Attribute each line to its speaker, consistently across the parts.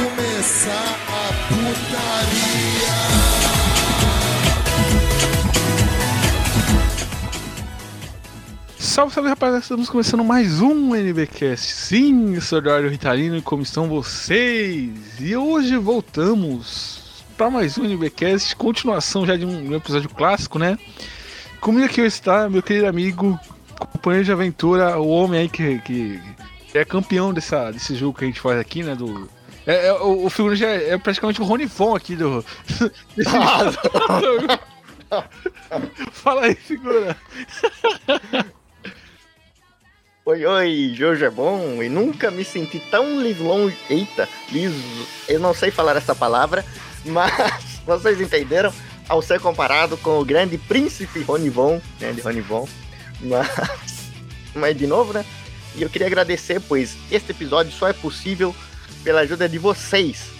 Speaker 1: começar a putaria.
Speaker 2: Salve, salve rapaziada, estamos começando mais um NBcast. Sim, eu sou o Eduardo Ritalino e como estão vocês? E hoje voltamos para mais um NBcast, continuação já de um episódio clássico, né? Comigo aqui está meu querido amigo, companheiro de aventura, o homem aí que, que é campeão dessa, desse jogo que a gente faz aqui, né? Do, é, é, o, o figurante é, é praticamente o Rony Fon aqui do. jogo. Fala aí, figura.
Speaker 3: Oi, oi, Jojo é bom e nunca me senti tão lislon... Eita, liso... Eu não sei falar essa palavra, mas vocês entenderam ao ser comparado com o grande príncipe Ronivon, né, de Ronivon. Mas... mas de novo, né? E eu queria agradecer, pois este episódio só é possível pela ajuda de vocês.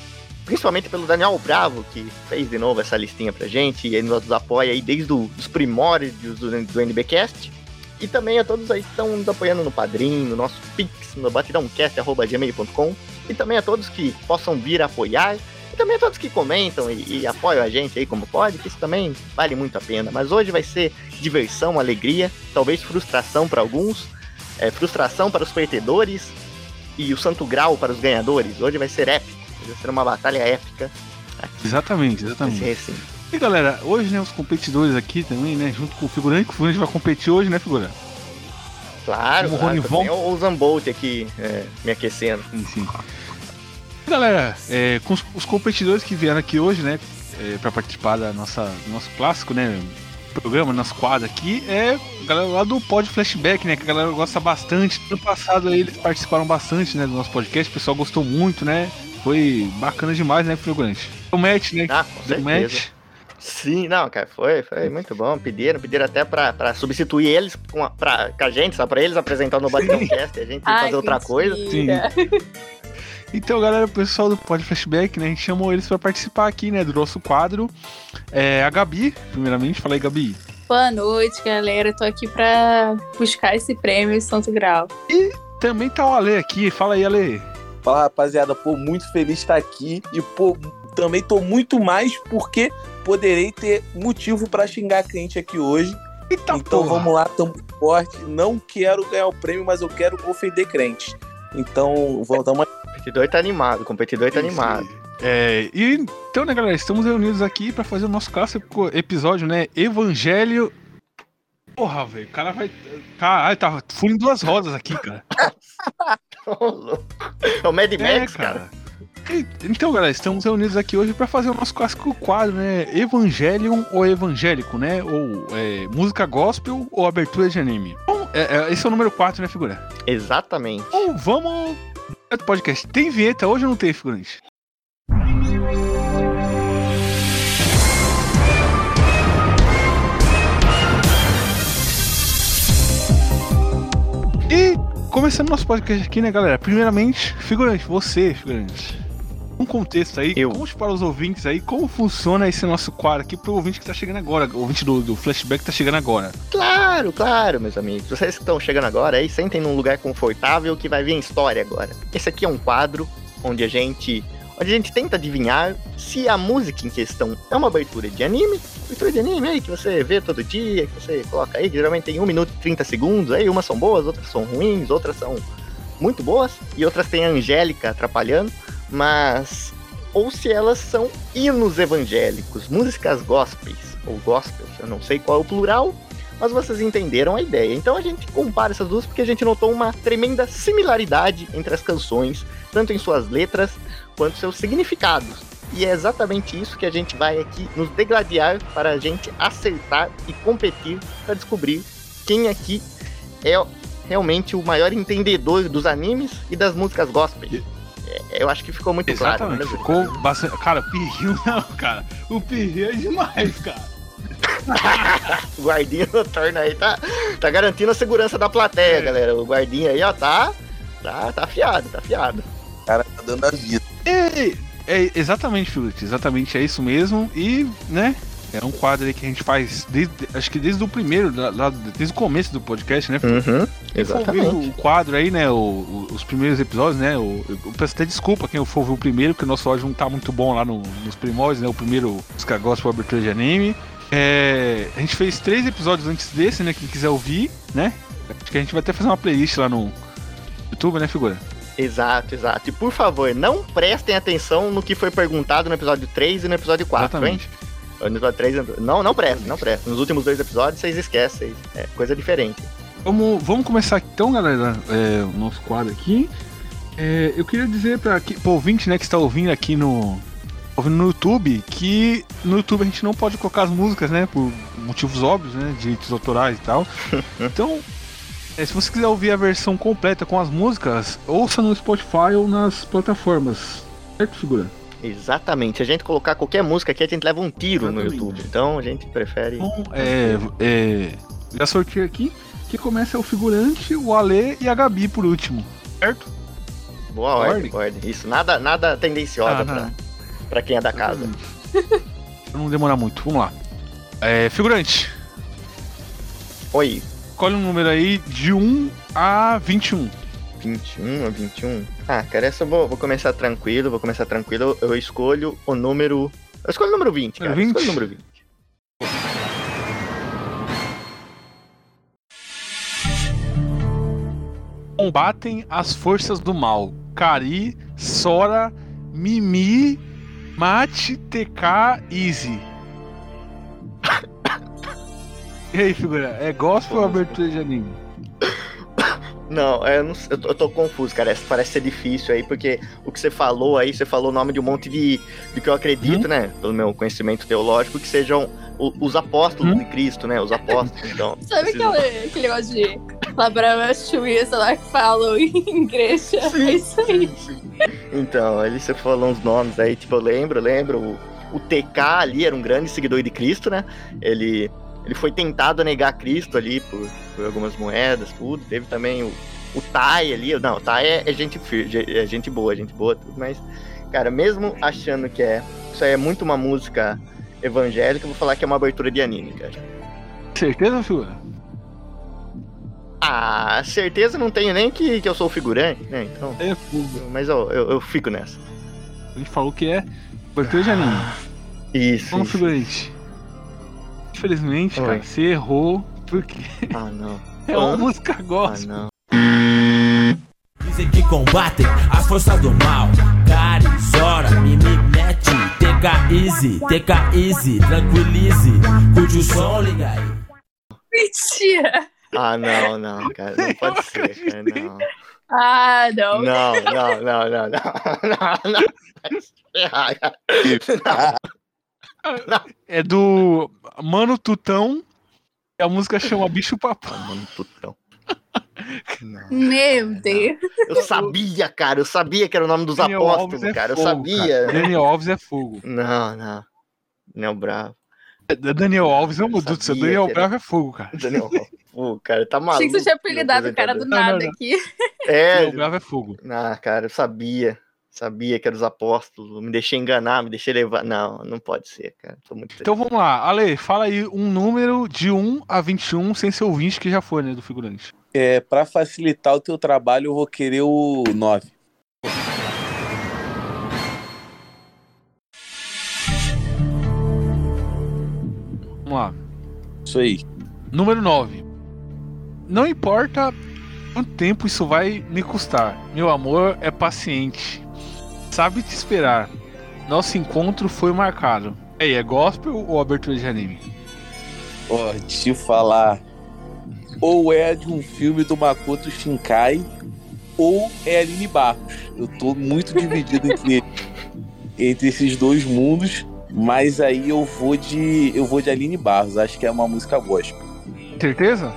Speaker 3: Principalmente pelo Daniel Bravo, que fez de novo essa listinha pra gente e nos apoia aí desde os primórdios do, do NBcast. E também a todos aí que estão nos apoiando no Padrim, no nosso Pix, no batidãocast.gmail.com. E também a todos que possam vir apoiar. E também a todos que comentam e, e, apoiam a gente aí como pode, que isso também vale muito a pena. Mas hoje vai ser diversão, alegria, talvez frustração para alguns, é, frustração para os perdedores e o santo grau para os ganhadores. Hoje vai ser épico, vai ser uma batalha épica.
Speaker 2: Aqui. Exatamente, exatamente. E galera, hoje, né, os competidores aqui também, né, junto com o figurante, que o figurante vai competir hoje, né, figurante?
Speaker 3: Claro,
Speaker 2: Como
Speaker 3: claro. Tem o Zambolt aqui é, me aquecendo.
Speaker 2: Sim, sim. E, galera, é, com os, os competidores que vieram aqui hoje, né, é, para participar da nossa, do nosso clássico, né, programa, nosso quadro aqui, é a galera lá do Pod Flashback, né, que a galera gosta bastante. No passado aí, eles participaram bastante, né, do nosso podcast, o pessoal gostou muito, né, foi bacana demais, né, figurante? O Matt, né,
Speaker 3: Ah, com certeza.
Speaker 2: Matt.
Speaker 3: Sim, não, cara, foi, foi muito bom. Pediram, pediram até pra, pra substituir eles com a, pra, com a gente, só pra eles apresentar no Batidão Cast e a gente
Speaker 4: Ai,
Speaker 3: fazer outra coisa.
Speaker 4: mentira.
Speaker 2: Então, galera, o pessoal do Pod Flashback, né, a gente chamou eles para participar aqui, né, do nosso quadro. É, a Gabi, primeiramente, fala aí, Gabi.
Speaker 4: Boa noite, galera. Eu tô aqui pra buscar esse prêmio em Santo Grau.
Speaker 2: Também tá o Ale aqui, fala aí, Ale.
Speaker 5: Fala, rapaziada, pô, muito feliz de estar aqui e, pô, também tô muito mais porque poderei ter motivo pra xingar cliente aqui hoje.
Speaker 2: Eita
Speaker 5: então
Speaker 2: porra.
Speaker 5: vamos lá, tamo forte. Não quero ganhar o prêmio, mas eu quero ofender crente. Então, vamos dar uma.
Speaker 3: O competidor tá animado, o competidor tá animado.
Speaker 2: É, e então, né, galera, estamos reunidos aqui para fazer o nosso clássico episódio, né, Evangelho. Porra, velho, o cara vai. Caralho, tá fundo em duas rodas aqui, cara.
Speaker 3: É o Mad
Speaker 2: É,
Speaker 3: Max, cara.
Speaker 2: cara. E- Então, galera, estamos reunidos aqui hoje para fazer o nosso clássico quadro, né? Evangelion ou evangélico, né? Ou é, música gospel ou abertura de anime. Então, é, é, esse é o número 4, né, figura?
Speaker 3: Exatamente.
Speaker 2: Então, vamos. Podcast. Tem vinheta hoje ou não tem, figurante? E começando nosso podcast aqui, né, galera? Primeiramente, figurante, você, figurante. Um contexto aí,
Speaker 3: Eu.
Speaker 2: conte para os ouvintes aí como funciona esse nosso quadro aqui pro ouvinte que tá chegando agora, o ouvinte do, do flashback que tá chegando agora.
Speaker 3: Claro, claro, meus amigos. Vocês que estão chegando agora aí, sentem num lugar confortável que vai vir história agora. Esse aqui é um quadro onde a gente. Onde a gente tenta adivinhar se a música em questão é uma abertura de anime, abertura de anime aí que você vê todo dia, que você coloca aí, que geralmente tem 1 minuto e 30 segundos, aí umas são boas, outras são ruins, outras são muito boas, e outras tem a Angélica atrapalhando, mas. Ou se elas são hinos evangélicos, músicas gospels, ou gospels, eu não sei qual é o plural, mas vocês entenderam a ideia. Então a gente compara essas duas porque a gente notou uma tremenda similaridade entre as canções, tanto em suas letras quanto seus significados. E é exatamente isso que a gente vai aqui nos degladiar para a gente acertar e competir para descobrir quem aqui é realmente o maior entendedor dos animes e das músicas gospel. É, eu acho que ficou muito claro.
Speaker 2: Exatamente.
Speaker 3: né,
Speaker 2: Ficou bastante. Cara, o Pirril não, cara. O Pirril é demais, cara.
Speaker 3: O guardinha noturno aí tá, tá garantindo a segurança da plateia,
Speaker 2: É.
Speaker 3: galera. O guardinha aí, ó, tá. Tá, tá afiado, tá afiado.
Speaker 5: O cara tá dando a vida.
Speaker 2: É, é exatamente, Filete. Exatamente, é isso mesmo. E, né? É um quadro aí que a gente faz desde, acho que desde o primeiro, lá- desde o começo do podcast, né?
Speaker 3: Uhum, exatamente.
Speaker 2: o quadro aí, né? o- o- os primeiros episódios, né? o- eu, peço até desculpa quem for ouvir o primeiro, porque o nosso áudio não tá muito bom lá no- nos primórdios, né? O primeiro música gospel abertura de anime. É, a gente fez três episódios antes desse, né? Quem quiser ouvir, né? Acho que a gente vai até fazer uma playlist lá no YouTube, né, figura?
Speaker 3: Exato, exato. E por favor, não prestem atenção no que foi perguntado no episódio 3 e no episódio 4,
Speaker 2: Exatamente.
Speaker 3: hein? No episódio 3, não, não prestem, não prestem. Nos últimos dois episódios, vocês esquecem. É coisa diferente.
Speaker 2: Vamos, vamos começar então, galera, é, o nosso quadro aqui. É, eu queria dizer para o ouvinte né, que está ouvindo aqui no, ouvindo no YouTube que no YouTube a gente não pode colocar as músicas, né? Por motivos óbvios, né? Direitos autorais e tal. Então, é, se você quiser ouvir a versão completa com as músicas, ouça no Spotify ou nas plataformas. Certo, figura?
Speaker 3: Exatamente. Se a gente colocar qualquer música aqui, a gente leva um tiro no
Speaker 2: Exatamente.
Speaker 3: YouTube. Então a gente prefere.
Speaker 2: Então, é, é, já sorteio aqui. Que começa o figurante, o Ale e a Gabi por último. Certo?
Speaker 3: Boa ordem,
Speaker 2: ordem.
Speaker 3: ordem. Isso, nada, nada tendenciosa
Speaker 2: Ah,
Speaker 3: pra, pra quem é da casa.
Speaker 2: Pra não demorar muito, vamos lá. É, figurante,
Speaker 3: Oi,
Speaker 2: escolhe um número aí de 1 a 21.
Speaker 3: 21 ou 21? Ah, cara, essa eu vou, vou começar tranquilo, vou começar tranquilo. Eu escolho o número. Eu escolho o número 20, cara.
Speaker 2: Número 20?
Speaker 3: Eu escolho o número 20.
Speaker 2: Combatem as forças do mal. Kari, Sora, Mimi, Mate, TK, Easy. E aí, figura? É gospel ou abertura de anime?
Speaker 3: Não, é, eu, não- eu tô, eu tô confuso, cara. Essa Parece ser difícil aí, porque o que você falou aí, você falou o nome de um monte de. de que eu acredito,
Speaker 2: Uhum.
Speaker 3: né? Pelo meu conhecimento teológico, que sejam o- os apóstolos
Speaker 2: Uhum.
Speaker 3: de Cristo, né? Os apóstolos. Então.
Speaker 4: Sabe aquele, aquele negócio de Labrava Chuísa lá que falam em igreja? É isso aí.
Speaker 3: Então, ali você falou uns nomes aí, tipo, eu lembro, eu lembro. O, o TK ali era um grande seguidor de Cristo, né? Ele, ele foi tentado a negar Cristo ali por, por algumas moedas, tudo. Teve também o, o Tai ali. Não, o Tai é, é gente é gente boa, gente boa, tudo, mas, cara, mesmo achando que é. Isso aí é muito uma música evangélica, eu vou falar que é uma abertura de anime, cara.
Speaker 2: Certeza, figura?
Speaker 3: Ah, certeza não tenho nem que, que eu sou o figurante, né? Então.
Speaker 2: É.
Speaker 3: Mas eu, eu, eu fico nessa.
Speaker 2: Gente falou que é abertura de anime.
Speaker 3: Isso.
Speaker 2: Vamos,
Speaker 3: isso.
Speaker 2: figurante. Infelizmente,
Speaker 3: Oi.
Speaker 2: cara, você errou porque
Speaker 3: Ah, não.
Speaker 2: é uma
Speaker 3: Ah.
Speaker 2: música
Speaker 3: Ah,
Speaker 2: gospel.
Speaker 3: não.
Speaker 6: Dizem que combatem as forças do mal. Kari, Zora, Mimi, Mete, TK Easy, TK Easy, tranquilize. Curte o som, liga aí.
Speaker 4: Mentira!
Speaker 3: Ah, não, não, cara. Não pode ser, cara. Não.
Speaker 4: Ah, não.
Speaker 3: Não, não, não, não, não. Não, não. Cara.
Speaker 2: É do Mano Tutão. E a música chama Bicho Papão.
Speaker 3: Mano, putão. Não.
Speaker 4: Meu Deus.
Speaker 3: Eu sabia, cara. Eu sabia que era o nome dos
Speaker 2: Daniel
Speaker 3: apóstolos,
Speaker 2: Alves é
Speaker 3: cara. Eu
Speaker 2: fogo,
Speaker 3: sabia.
Speaker 2: cara. Daniel Alves é fogo.
Speaker 3: Não, não. Daniel Bravo.
Speaker 2: Daniel Alves,
Speaker 3: Eu
Speaker 2: Deus do céu. Daniel
Speaker 3: era-
Speaker 2: Bravo é fogo, cara.
Speaker 3: Daniel Pô, cara, tá maluco.
Speaker 4: Achei que você tinha apelidado o cara do.
Speaker 2: Não,
Speaker 4: nada
Speaker 2: não, não.
Speaker 4: aqui.
Speaker 3: É,
Speaker 2: Daniel Bravo é fogo.
Speaker 3: ah, cara, eu sabia. Sabia que eram os apóstolos. Me deixei enganar, me deixei levar. Não, não pode ser, cara. Tô muito
Speaker 2: Então vamos lá. Ale, fala aí um número de 1 a 21, sem ser o 20 que já foi, né, do figurante.
Speaker 5: É, pra facilitar o teu trabalho, eu vou querer o 9.
Speaker 2: Vamos lá.
Speaker 5: Isso aí.
Speaker 2: Número 9. Não importa quanto tempo isso vai me custar. Meu amor é paciente. Sabe te esperar. Nosso encontro foi marcado. E aí, é gospel ou abertura de anime?
Speaker 5: Ó, te falar. Ou é de um filme do Makoto Shinkai, ou é Aline Barros. Eu tô muito dividido entre, entre esses dois mundos, mas aí eu vou de. Eu vou de Aline Barros, acho que é uma música gospel.
Speaker 2: Certeza?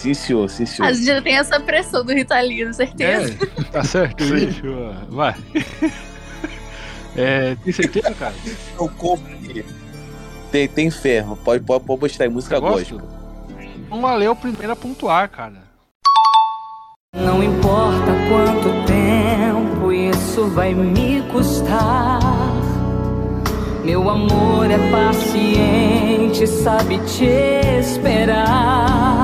Speaker 5: Sim, senhor, sim, senhor.
Speaker 4: A gente já tem essa pressão do Ritalino, certeza.
Speaker 2: É, tá certo. Deixa eu- Vai. É, tem certeza, cara?
Speaker 5: Eu compro. Tem, tem ferro, pode, pode, pode mostrar aí, música
Speaker 2: Gosto?
Speaker 5: gospel.
Speaker 2: Vamos lá, é o primeiro a pontuar, cara.
Speaker 7: Não importa quanto tempo isso vai me custar. Meu amor é paciente, sabe te esperar.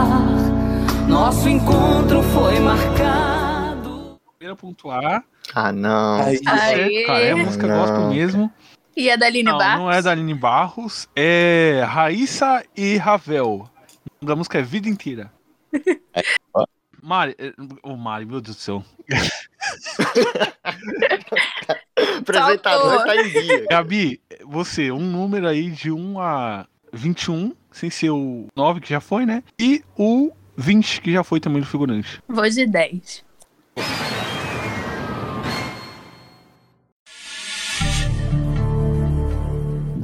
Speaker 7: Nosso encontro foi marcado.
Speaker 2: Primeira a pontuar.
Speaker 3: Ah, não.
Speaker 5: Aí,
Speaker 4: Aê.
Speaker 2: É, cara, é música
Speaker 3: Não.
Speaker 2: gospel mesmo.
Speaker 4: E a da Aline
Speaker 2: Não,
Speaker 4: Barros?
Speaker 2: não é da Aline Barros. É Raíssa e Ravel. O nome da música é Vida Inteira. Mari, é, ô Mari, meu Deus do céu.
Speaker 3: O apresentador tá em dia.
Speaker 2: Gabi, você, um número aí de 1 a 21, sem ser o 9 que já foi, né? E o 20 que já foi também do figurante.
Speaker 4: Vou de 10.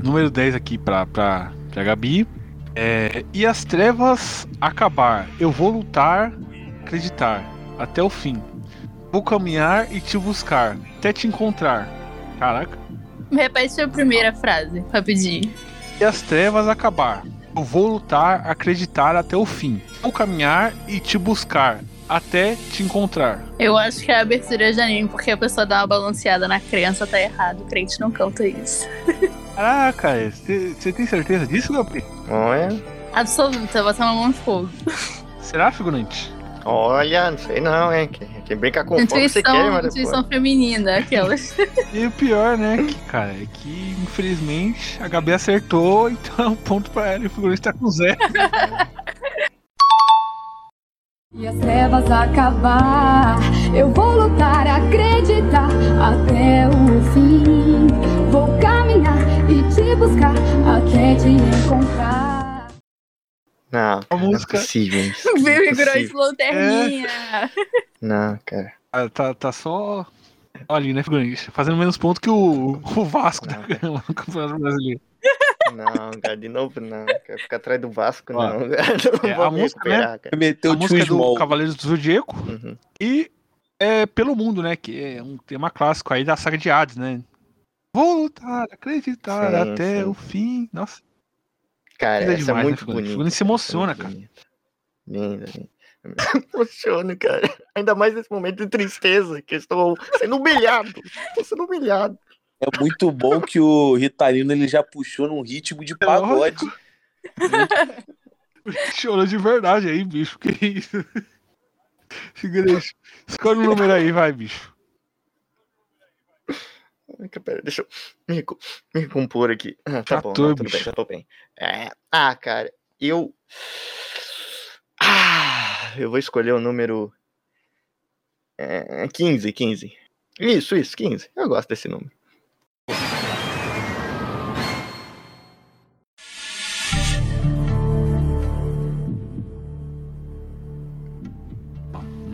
Speaker 2: Número 10 aqui pra, pra, pra Gabi. É, e as trevas acabar. Eu vou lutar, acreditar, até o fim. Vou caminhar e te buscar, até te encontrar. Caraca.
Speaker 4: Repete a primeira frase, rapidinho.
Speaker 2: E as trevas acabar. Eu vou lutar, acreditar até o fim. Vou caminhar e te buscar, até te encontrar.
Speaker 4: Eu acho que é a abertura de anime, porque a pessoa dá uma balanceada na crença, tá errado. O crente não canta isso.
Speaker 2: Caraca, você tem certeza disso, Gabi?
Speaker 3: Olha,
Speaker 4: Absoluta, botar uma mão no fogo.
Speaker 2: Será, figurante?
Speaker 3: olha, não sei não, hein? Quem, quem brinca com fogo você
Speaker 4: Intuição,
Speaker 3: quer, mas depois...
Speaker 4: intuição feminina, aquelas.
Speaker 2: E o pior, né, que, cara, é que infelizmente a Gabi acertou, então é um ponto pra ela e o figurante tá com zero.
Speaker 8: E as trevas acabar, eu vou lutar, acreditar até o fim. Vou caminhar e te buscar até te encontrar.
Speaker 3: Não, cara,
Speaker 2: música-
Speaker 3: não é possível Não é
Speaker 4: lanterninha.
Speaker 3: Não, cara.
Speaker 2: Ah, Tá, tá só ali, né, figurante? Fazendo menos ponto que o, o Vasco da
Speaker 3: Não.
Speaker 2: No Campeonato Brasileiro.
Speaker 3: Não, cara, de novo não. Quero ficar atrás do Vasco,
Speaker 2: Ó,
Speaker 3: não. Cara, não
Speaker 2: é,
Speaker 3: vou
Speaker 2: a música,
Speaker 3: recuperar, cara.
Speaker 5: meteu
Speaker 2: a música é do. Cavaleiros do Zodíaco
Speaker 3: Uhum.
Speaker 2: e é Pelo Mundo, né, que é um tema clássico aí da saga de Hades, né? Vou lutar, acreditar
Speaker 3: Sim,
Speaker 2: até
Speaker 3: sim.
Speaker 2: o fim. Nossa,
Speaker 3: Cara,
Speaker 2: Linda
Speaker 3: essa
Speaker 2: demais,
Speaker 3: é
Speaker 2: né,
Speaker 3: muito
Speaker 2: Figurante?
Speaker 3: bonita.
Speaker 2: Figurante se emociona, cara.
Speaker 3: Linda, Emociona, cara. Ainda mais nesse momento de tristeza, que eu estou sendo humilhado. Estou sendo humilhado.
Speaker 5: É muito bom que o Ritalino ele já puxou num ritmo de pagode.
Speaker 2: chorou de verdade aí, bicho. Que isso? Figurante, escolhe um número aí, vai, bicho.
Speaker 3: Pera, deixa eu me, recu- me recompor aqui. Ah, tá bom,
Speaker 2: 14,
Speaker 3: não, tudo bem, já tô bem. É, ah, cara, eu. Ah, eu vou escolher o número. É, 15, 15. Isso, isso, 15. Eu gosto desse número.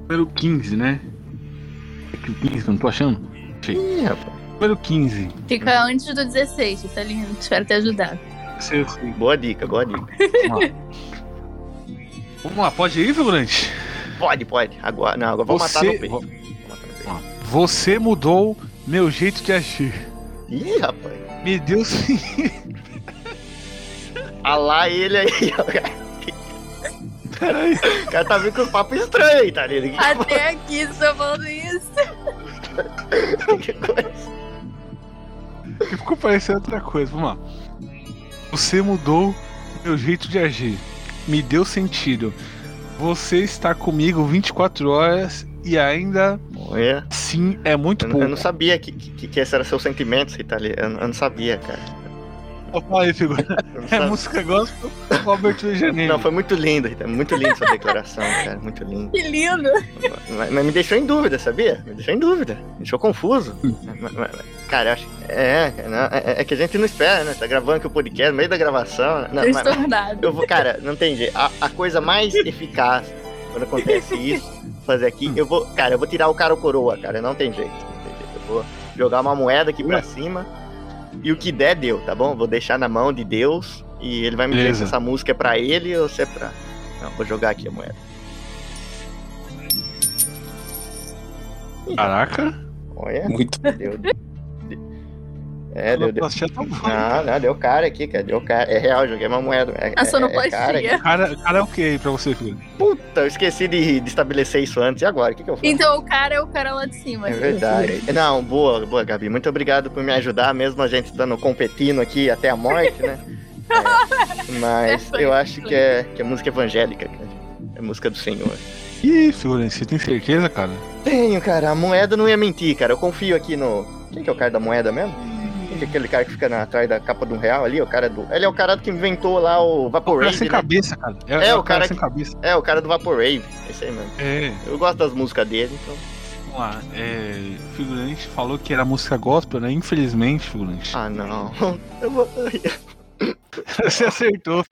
Speaker 2: Número 15, né? É que o 15, não tô achando?
Speaker 3: Ih, rapaz.
Speaker 2: Número 15.
Speaker 4: Fica antes do 16, tá lindo. Espero ter ajudado.
Speaker 2: Eu sei.
Speaker 3: Boa dica, boa dica.
Speaker 2: Vamos lá. Vamos lá, pode ir, figurante?
Speaker 3: Pode, pode. Agora, não, agora vou matar
Speaker 2: Você-
Speaker 3: no peito.
Speaker 2: vo-
Speaker 3: Vou matar no peito.
Speaker 2: Você mudou meu jeito de agir.
Speaker 3: Ih, rapaz.
Speaker 2: Me deu sim.
Speaker 3: Ah lá ele aí, ó.
Speaker 2: Peraí.
Speaker 3: O cara tá vindo com os papos estranhos aí, tá ligado?
Speaker 4: Até aqui você tá falando isso.
Speaker 3: Que coisa.
Speaker 2: Que ficou parecendo outra coisa. Vamos lá. Você mudou meu jeito de agir. Me deu sentido. Você está comigo 24 horas e ainda
Speaker 3: Olha.
Speaker 2: sim é muito
Speaker 3: Eu, não- eu
Speaker 2: pouco.
Speaker 3: não sabia que, que, que esse era seu sentimento, Itália. Eu, eu não sabia, cara.
Speaker 2: Aí, É
Speaker 3: sabia.
Speaker 2: música gospel abertura de janeiro?
Speaker 3: Não, foi muito lindo, Rita. Muito lindo sua declaração, cara. Muito lindo.
Speaker 4: Que lindo.
Speaker 3: Mas, mas me deixou em dúvida, sabia? Me deixou em dúvida. Me deixou confuso.
Speaker 2: Hum.
Speaker 3: Mas- mas- mas, Cara, eu acho. É, não, é, é que a gente não espera, né? Tá gravando aqui o podcast no meio da gravação. Não, mas-
Speaker 4: Transtornado.
Speaker 3: eu vou, cara, não tem jeito. A, a coisa mais eficaz quando acontece isso, fazer aqui, eu vou. Cara, eu vou tirar o cara ou coroa, cara. Não tem jeito. Não tem jeito. Eu vou jogar uma moeda aqui pra cima. E o que der, deu, tá bom? Vou deixar na mão de Deus. E ele vai me dizer se essa música é pra ele ou se é pra. Não, vou jogar aqui a moeda.
Speaker 2: Caraca.
Speaker 3: Olha.
Speaker 5: Muito
Speaker 3: Deu. É, deu, deu.
Speaker 2: Tá bom.
Speaker 3: Não, não, deu cara aqui, cara. Deu cara. É real, joguei uma moeda. É,
Speaker 4: A
Speaker 3: é-
Speaker 4: sonoplastia.
Speaker 3: É, cara. aqui.
Speaker 2: Cara, cara é o que aí pra você, filho?
Speaker 3: Puta, eu esqueci de, de estabelecer isso antes. E agora? O que, que eu faço?
Speaker 4: Então o cara é o cara lá de cima.
Speaker 3: É verdade. Não, boa, boa, Gabi. Muito obrigado por me ajudar, mesmo a gente estando competindo aqui até a morte, né? É, mas eu acho que é, que é música evangélica, cara. É música do Senhor.
Speaker 2: Ih, figurante, você tem certeza, cara?
Speaker 3: Tenho, cara. A moeda não ia mentir, cara. Eu confio aqui no. Quem que é o cara da moeda mesmo? Que é aquele cara que fica na, atrás da capa de um real ali? O cara do. Ele é o cara que inventou lá o
Speaker 2: cara
Speaker 3: Vaporwave.
Speaker 2: sem
Speaker 3: né?
Speaker 2: cabeça, cara.
Speaker 3: É, o cara
Speaker 2: sem
Speaker 3: que-
Speaker 2: cabeça.
Speaker 3: É, o cara do Vaporwave. Esse aí mesmo.
Speaker 2: É,
Speaker 3: Eu gosto das músicas dele, então.
Speaker 2: vamos lá. É, o figurante falou que era música gospel, né? Infelizmente, figurante.
Speaker 3: Ah, não. Eu vou.
Speaker 2: Você acertou.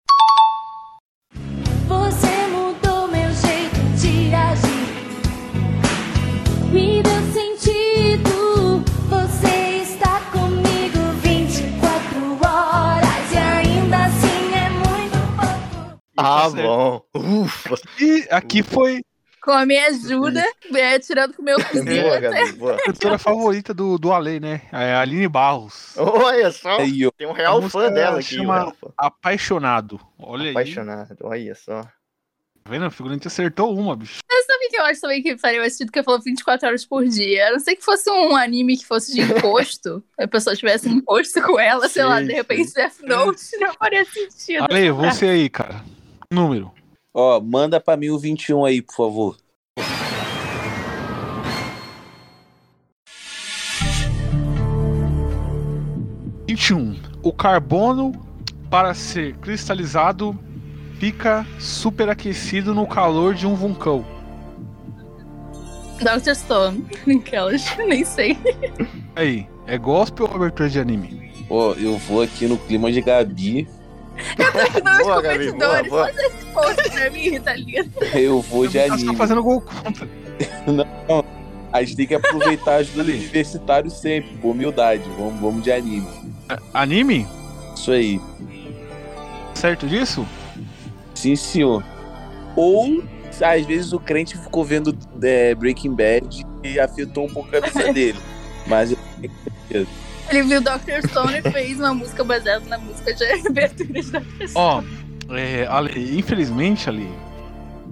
Speaker 3: Ah,
Speaker 2: Tá certo.
Speaker 3: bom. Ufa.
Speaker 2: E aqui foi
Speaker 4: Com a minha ajuda, é, tirando com o meu
Speaker 3: Boa,
Speaker 4: cozinho.
Speaker 3: Gabi. Boa.
Speaker 2: a cantora favorita do, do Ale, né? É a Aline Barros.
Speaker 3: Olha só.
Speaker 5: Aí, ó.
Speaker 3: Tem um real
Speaker 2: A
Speaker 3: fã dela aqui,
Speaker 2: chama-. Apaixonado. Olha aí.
Speaker 3: Apaixonado. Olha só.
Speaker 2: Tá vendo? O figurante acertou uma, bicho.
Speaker 4: Mas sabe o que eu acho também que faria mais sentido que eu falou 24 horas por dia? A não ser que fosse um anime que fosse de imposto, a pessoa tivesse imposto com ela, sei lá,
Speaker 3: Sim,
Speaker 4: de repente Death Note, não faria sentido.
Speaker 2: Ale, você aí, cara. Número.
Speaker 5: Ó, manda pra mim o 21 aí, por favor.
Speaker 2: um. 21. O carbono, para ser cristalizado, fica superaquecido no calor de um vulcão.
Speaker 4: Dr. Stone, aquelas, nem sei.
Speaker 2: Aí, é gospel ou abertura de anime?
Speaker 5: Ó, eu vou aqui no clima de Gabi.
Speaker 4: Não,
Speaker 3: Boa,
Speaker 4: os
Speaker 3: Gabi, boa,
Speaker 4: competidores,
Speaker 3: boa.
Speaker 4: faz esse post pra mim, tá?
Speaker 5: Eu vou de
Speaker 2: Tá só
Speaker 5: anime.
Speaker 2: fazendo gol contra.
Speaker 5: A gente tem que aproveitar a ajuda do universitário sempre, com humildade. Vamos, vamos de anime.
Speaker 2: Anime?
Speaker 5: Isso aí.
Speaker 2: Certo disso?
Speaker 5: Sim, senhor. Ou, às vezes, o crente ficou vendo é, Breaking Bad e afetou um pouco a cabeça dele. Mas eu
Speaker 4: Ele viu Dr. Stone e fez uma música baseada na música de abertura de Dr. Stone.
Speaker 2: Ó, é, Ale, infelizmente, Ale,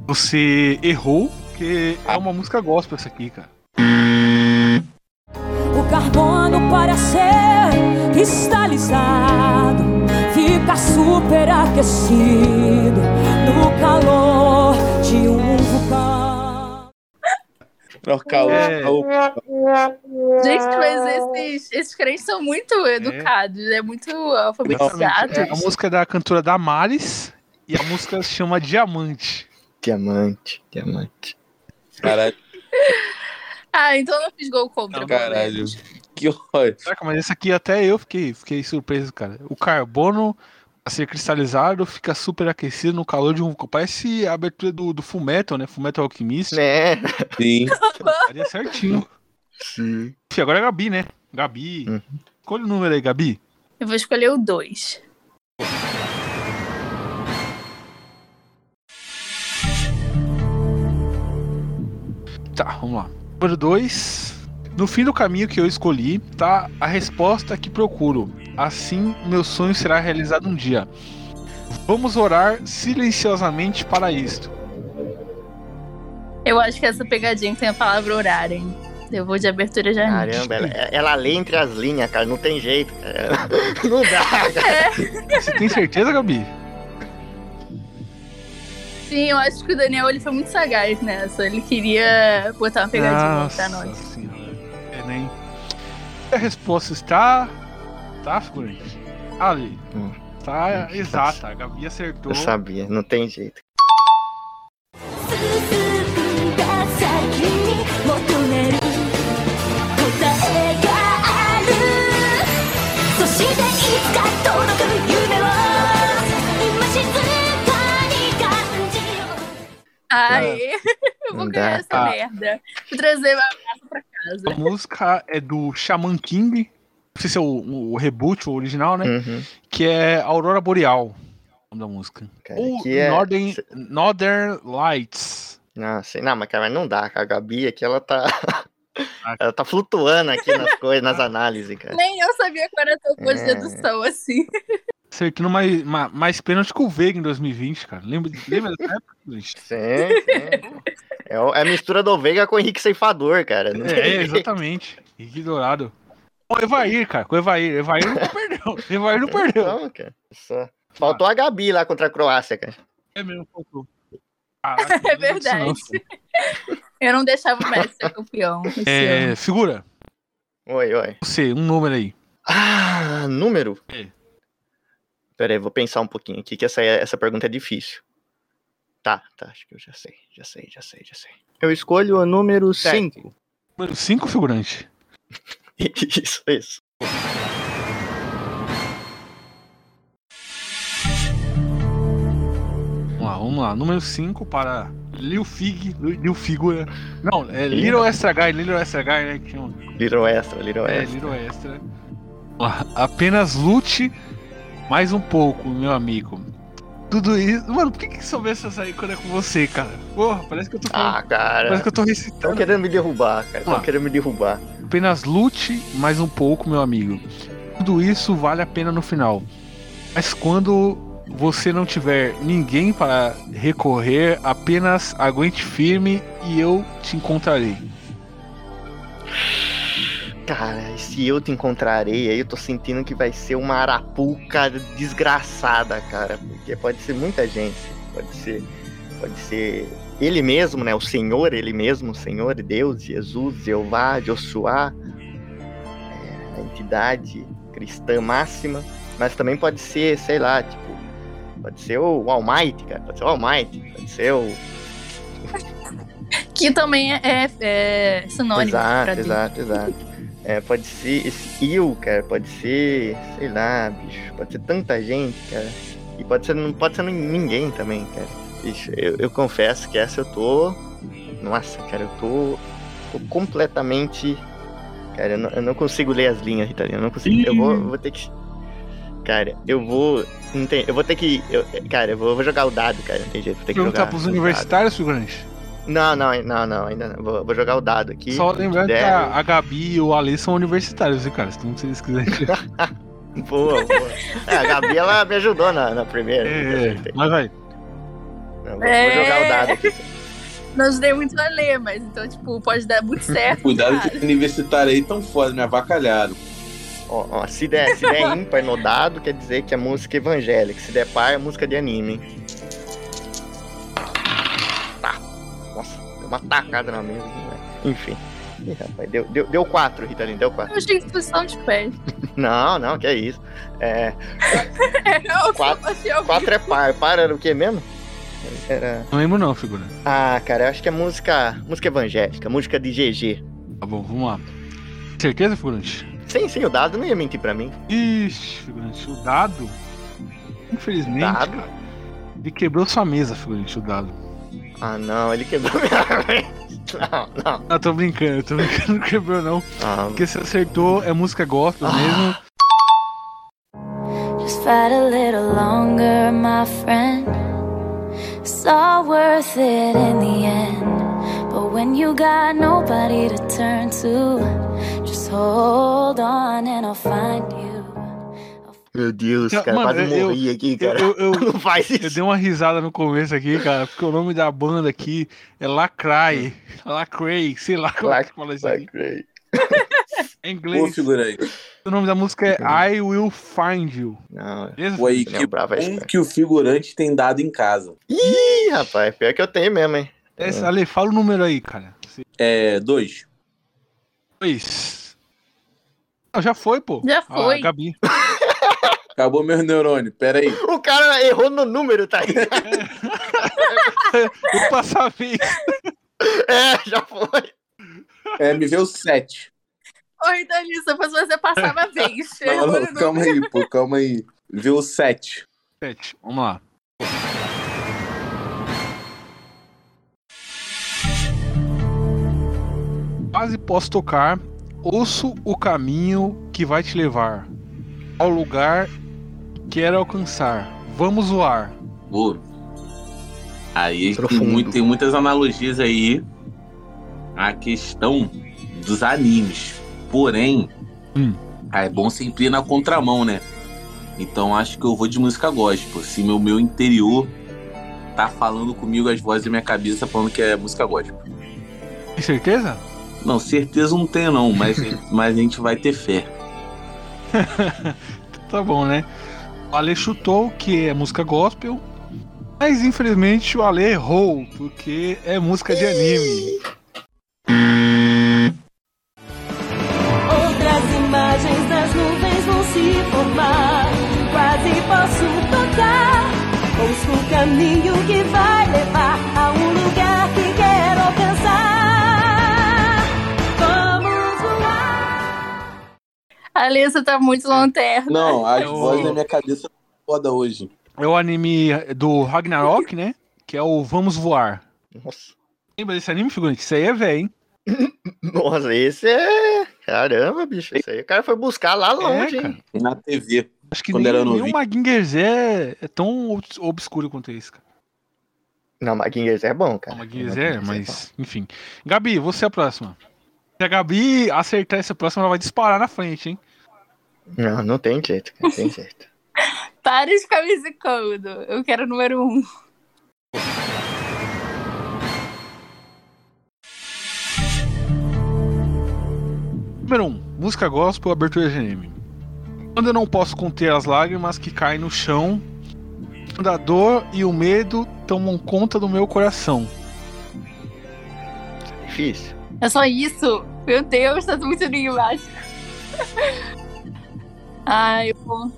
Speaker 2: você errou, porque é uma música gospel essa aqui, cara.
Speaker 7: O carbono para ser cristalizado fica superaquecido no calor de um.
Speaker 5: Calma,
Speaker 2: É.
Speaker 4: Gente, mas esses, esses crentes são muito educados, é muito alfabetizados.
Speaker 2: É, a música é da cantora Damares e a música se chama Diamante.
Speaker 3: Diamante, diamante.
Speaker 5: Caralho,
Speaker 4: Ah, então eu não fiz gol contra.
Speaker 2: Não,
Speaker 5: caralho. Que ódio.
Speaker 2: Caraca, mas esse aqui até eu fiquei, fiquei surpreso, cara. O carbono a ser cristalizado fica superaquecido no calor de um vulcão. Parece a abertura do, do Fullmetal, né? Fullmetal Alchemist.
Speaker 3: Né?
Speaker 5: Sim.
Speaker 2: Faria certinho.
Speaker 3: Sim.
Speaker 2: Ih, Agora é a Gabi, né? Gabi.
Speaker 3: Uhum.
Speaker 2: Escolha o número aí, Gabi.
Speaker 4: Eu vou escolher o 2.
Speaker 2: Tá, vamos lá. Número 2. No fim do caminho que eu escolhi, tá a resposta que procuro. Assim, meu sonho será realizado um dia. Vamos orar silenciosamente para isto.
Speaker 4: Eu acho que essa pegadinha tem a palavra horário, hein? Eu vou de abertura anime.
Speaker 3: Caramba, ela, ela lê entre as linhas, cara. Não tem jeito, cara. Não dá, cara.
Speaker 2: Você tem certeza, Gabi?
Speaker 4: Sim, eu acho que o Daniel ele foi muito sagaz nessa. Ele queria botar uma pegadinha
Speaker 2: Nossa
Speaker 4: pra nós.
Speaker 2: senhora. Né, Enem. A resposta está. Tá, figurante? Ali.
Speaker 3: Hum.
Speaker 2: Tá hum. exata. A Gabi acertou.
Speaker 3: Eu sabia, não tem jeito.
Speaker 4: Ai, eu vou ganhar essa
Speaker 2: ah.
Speaker 4: merda. Vou trazer uma
Speaker 2: a música é do Shaman King. Não sei se é o, o reboot, o original, né?
Speaker 3: Uhum.
Speaker 2: Que é Aurora Boreal. O nome da música.
Speaker 3: Cara,
Speaker 2: Ou
Speaker 3: que é-
Speaker 2: Northern, Northern Lights.
Speaker 3: Não, sei, não, mas cara, não dá, cara. A Gabi aqui, ela tá. Ela tá flutuando aqui nas coisas, nas análises, cara.
Speaker 4: Nem eu sabia qual era a tua boa de
Speaker 3: É.
Speaker 4: dedução, assim.
Speaker 2: Acertando mais, mais, mais pênalti que o Veiga em 2020, cara. Lembra, lembra dessa época, gente?
Speaker 3: Sim, sim. É, é a mistura do Veiga com o Henrique Ceifador, cara. Não
Speaker 2: É, exatamente. Henrique Dourado. O Evair, cara, com o Evair. Evair não perdeu. Evair não perdeu.
Speaker 3: Então, cara. Só. Faltou a Gabi lá contra a Croácia, cara.
Speaker 2: É mesmo, faltou. Caraca,
Speaker 4: É
Speaker 2: não
Speaker 4: verdade.
Speaker 2: não.
Speaker 4: Eu não deixava o Messi ser campeão esse ano.
Speaker 2: É, figura,
Speaker 3: Oi, oi.
Speaker 2: você, um número aí.
Speaker 3: Ah, número?
Speaker 2: É.
Speaker 3: Pera aí, vou pensar um pouquinho aqui, que essa, é- essa pergunta é difícil. Tá, tá, acho que eu já sei, já sei, já sei, já sei. Eu escolho o número
Speaker 2: Sete.
Speaker 3: 5.
Speaker 2: Número 5, figurante.
Speaker 3: Isso, isso.
Speaker 2: Vamos lá, vamos lá. Número 5 para Lil Fig, Lil Figura. Não, é Little Extra Guy, Little Extra Guy, né? Que chama.
Speaker 3: Little Extra, Little
Speaker 2: É,
Speaker 3: Extra.
Speaker 2: Little Extra. Apenas lute mais um pouco, meu amigo. Tudo isso. Mano, por que que soubesse essa aí quando é com você, cara? Porra, parece que eu tô.
Speaker 3: Ah, cara.
Speaker 2: parece que eu tô
Speaker 3: Estão
Speaker 2: recitando.
Speaker 3: querendo me derrubar, cara. Estão
Speaker 2: Ah.
Speaker 3: querendo me derrubar.
Speaker 2: Apenas lute mais um pouco, meu amigo. Tudo isso vale a pena no final. Mas quando você não tiver ninguém para recorrer, apenas aguente firme e eu te encontrarei.
Speaker 3: Cara, e se eu te encontrarei, aí eu tô sentindo que vai ser uma arapuca desgraçada, cara. Porque pode ser muita gente. Pode ser. Pode ser ele mesmo, né? O Senhor, ele mesmo, o Senhor, Deus, Jesus, Jeová, Joshua, é, a entidade cristã máxima. Mas também pode ser, sei lá, tipo. Pode ser o Almighty, cara. Pode ser o Almighty. Pode ser o.
Speaker 4: Que também é, é sinônimo pra
Speaker 3: Exato, exato, exato. É, pode ser esse eu, cara, pode ser, sei lá, bicho, pode ser tanta gente, cara. E pode ser, não pode ser ninguém também, cara. Bicho, eu, eu confesso que essa eu tô. Nossa, cara, eu tô, tô completamente. Cara, eu não, eu não consigo ler as linhas, Ritalina. Eu não consigo. Eu vou, eu vou ter que. Cara, eu vou. Não tem, eu vou ter que. eu- cara, eu vou, eu vou jogar o dado, cara. Não tem jeito. Vou ter que
Speaker 2: Perguntar
Speaker 3: jogar.
Speaker 2: pros universitários, figurante.
Speaker 3: Não, não, não, não, ainda não. Vou, vou jogar o dado aqui.
Speaker 2: Só lembrando que a, a Gabi e o Ale são universitários, hein, cara? Então, se eles quiserem.
Speaker 3: Boa, boa. É, a Gabi, ela me ajudou na, na primeira.
Speaker 2: É, mas vai.
Speaker 3: Não, vou,
Speaker 4: É.
Speaker 3: vou jogar o dado aqui.
Speaker 4: Não ajudei muito a ler, mas então, tipo, pode dar muito certo.
Speaker 5: Cuidado
Speaker 4: cara.
Speaker 5: que os universitários aí tão foda, me avacalharam.
Speaker 3: Ó, ó, se, der, se der ímpar no dado, quer dizer que é música evangélica. Se der par, é música de anime. Deu uma tacada na mesa. né? Enfim. Ih, rapaz, deu, deu, deu quatro, Ritalino, deu quatro.
Speaker 4: Eu achei que isso são de pés.
Speaker 3: Não, não, que é isso. É,
Speaker 4: É, eu
Speaker 3: Quatro- quatro é par. Par era o quê mesmo? Era.
Speaker 2: Não lembro, não, figura.
Speaker 3: Ah, cara, eu acho que é música. Música evangélica, música de GG.
Speaker 2: Tá bom, vamos lá. Certeza, figurante?
Speaker 3: Sim, sim, o dado não ia mentir pra mim.
Speaker 2: Ixi, figurante, o dado. Infelizmente,
Speaker 3: Dado?
Speaker 2: cara, ele quebrou sua mesa, figurante, o dado.
Speaker 3: Ah, não, ele quebrou minha mesa. Não, não.
Speaker 2: Ah, tô brincando, tô brincando, não quebrou não.
Speaker 3: Ah,
Speaker 2: Porque você acertou, é música gospel
Speaker 3: Ah.
Speaker 2: mesmo.
Speaker 9: Just fight a little longer, my friend. It's all worth it in the end. But when you got nobody to turn to, just hold on and I'll find you.
Speaker 3: Meu Deus, cara,
Speaker 2: mano,
Speaker 3: quase
Speaker 2: eu-
Speaker 3: morri aqui,
Speaker 2: Eu,
Speaker 3: cara.
Speaker 2: eu, eu,
Speaker 3: Não faz
Speaker 2: eu
Speaker 3: isso.
Speaker 2: dei uma risada no começo aqui, cara, porque o nome da banda aqui é Lacrae. Lacrae, sei lá como é que fala isso aqui. É em
Speaker 5: Pô,
Speaker 2: inglês.
Speaker 5: figura aí.
Speaker 2: O nome da música é I Will Find You.
Speaker 3: Não?
Speaker 5: Pô, aí, que
Speaker 3: lembrava cara.
Speaker 5: que o figurante tem dado em casa.
Speaker 3: Ih, rapaz, pior que eu tenho mesmo, hein.
Speaker 2: Essa, Ale, fala o número aí, cara.
Speaker 5: É, dois.
Speaker 2: Dois. Ah, já foi, pô.
Speaker 4: Já
Speaker 2: Ah,
Speaker 4: foi.
Speaker 2: Gabi.
Speaker 5: Acabou meu neurônio, pera aí.
Speaker 3: O cara errou no número, tá aí.
Speaker 2: Vou passar a vez.
Speaker 3: É, já foi.
Speaker 5: É, me veio sete.
Speaker 4: Oi, Danissa, depois você passava a vez.
Speaker 5: Não, não, calma aí, pô, calma aí. Veio sete.
Speaker 2: Sete. Vamos lá. Quase posso tocar. Ouço o caminho que vai te levar ao lugar quero alcançar. Vamos voar.
Speaker 5: Pô. Aí tem, muito- tem muitas analogias aí. A questão dos animes. Porém,
Speaker 2: Hum.
Speaker 5: é bom sempre ir na contramão, né? Então acho que eu vou de música gospel. Se meu, meu interior tá falando comigo, as vozes da minha cabeça falando que é música gospel.
Speaker 2: Tem certeza?
Speaker 5: Não, certeza não tenho não, mas, mas a gente vai ter fé.
Speaker 2: Tá bom, né? O Ale chutou que é música gospel. Mas infelizmente o Ale errou, porque é música de anime.
Speaker 7: A
Speaker 4: Alessa tá muito lanterna.
Speaker 5: Não, as
Speaker 2: Eu-
Speaker 5: vozes da minha cabeça tá foda hoje.
Speaker 2: É o anime do Ragnarok, né? Que é o Vamos Voar.
Speaker 3: Nossa.
Speaker 2: Lembra desse anime, figurante? Isso aí é velho, hein?
Speaker 3: Nossa, esse é. Caramba, bicho. Esse aí o cara foi buscar lá longe,
Speaker 2: É, cara.
Speaker 3: hein?
Speaker 5: Na TV.
Speaker 2: Acho que
Speaker 5: Quando
Speaker 2: nem,
Speaker 5: era
Speaker 2: nem o. Maginger Z é tão obs- obscuro quanto esse, cara.
Speaker 3: Não, Maguinhas é bom, cara.
Speaker 2: Maginger Z é, mas enfim. Gabi, você é a próxima. Se a Gabi acertar essa próxima, ela vai disparar na frente, hein?
Speaker 3: Não, não tem jeito. Não tem jeito.
Speaker 4: Para de ficar me zicando. Eu quero o número um.
Speaker 2: Número 1. Um, música gospel, abertura de anime. Quando eu não posso conter as lágrimas que caem no chão, quando a dor e o medo tomam conta do meu coração.
Speaker 3: Difícil.
Speaker 4: É só isso? Meu Deus, tá muito enigmático. Ai, eu vou.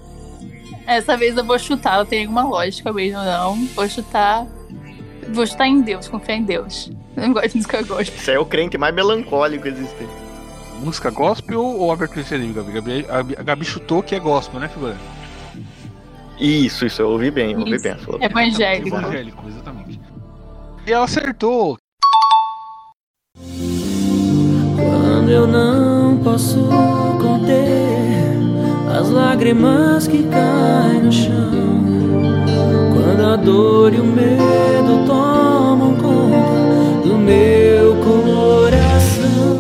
Speaker 4: Essa vez eu vou chutar, não tem nenhuma lógica mesmo, não. Vou chutar. Vou chutar em Deus, confiar em Deus. Eu não gosto de música gospel.
Speaker 3: Aí é o crente mais melancólico existente.
Speaker 2: Música gospel ou abertura de Gabi? Gabi- a, a Gabi chutou que é gospel, né, figura?
Speaker 3: Isso, isso, eu ouvi bem, eu ouvi
Speaker 4: Isso.
Speaker 3: bem. Falou bem.
Speaker 4: Evangélico.
Speaker 2: Evangélico, exatamente. E ela acertou.
Speaker 7: Quando eu não posso conter as lágrimas que caem no chão. Quando a dor e o medo tomam conta do meu coração.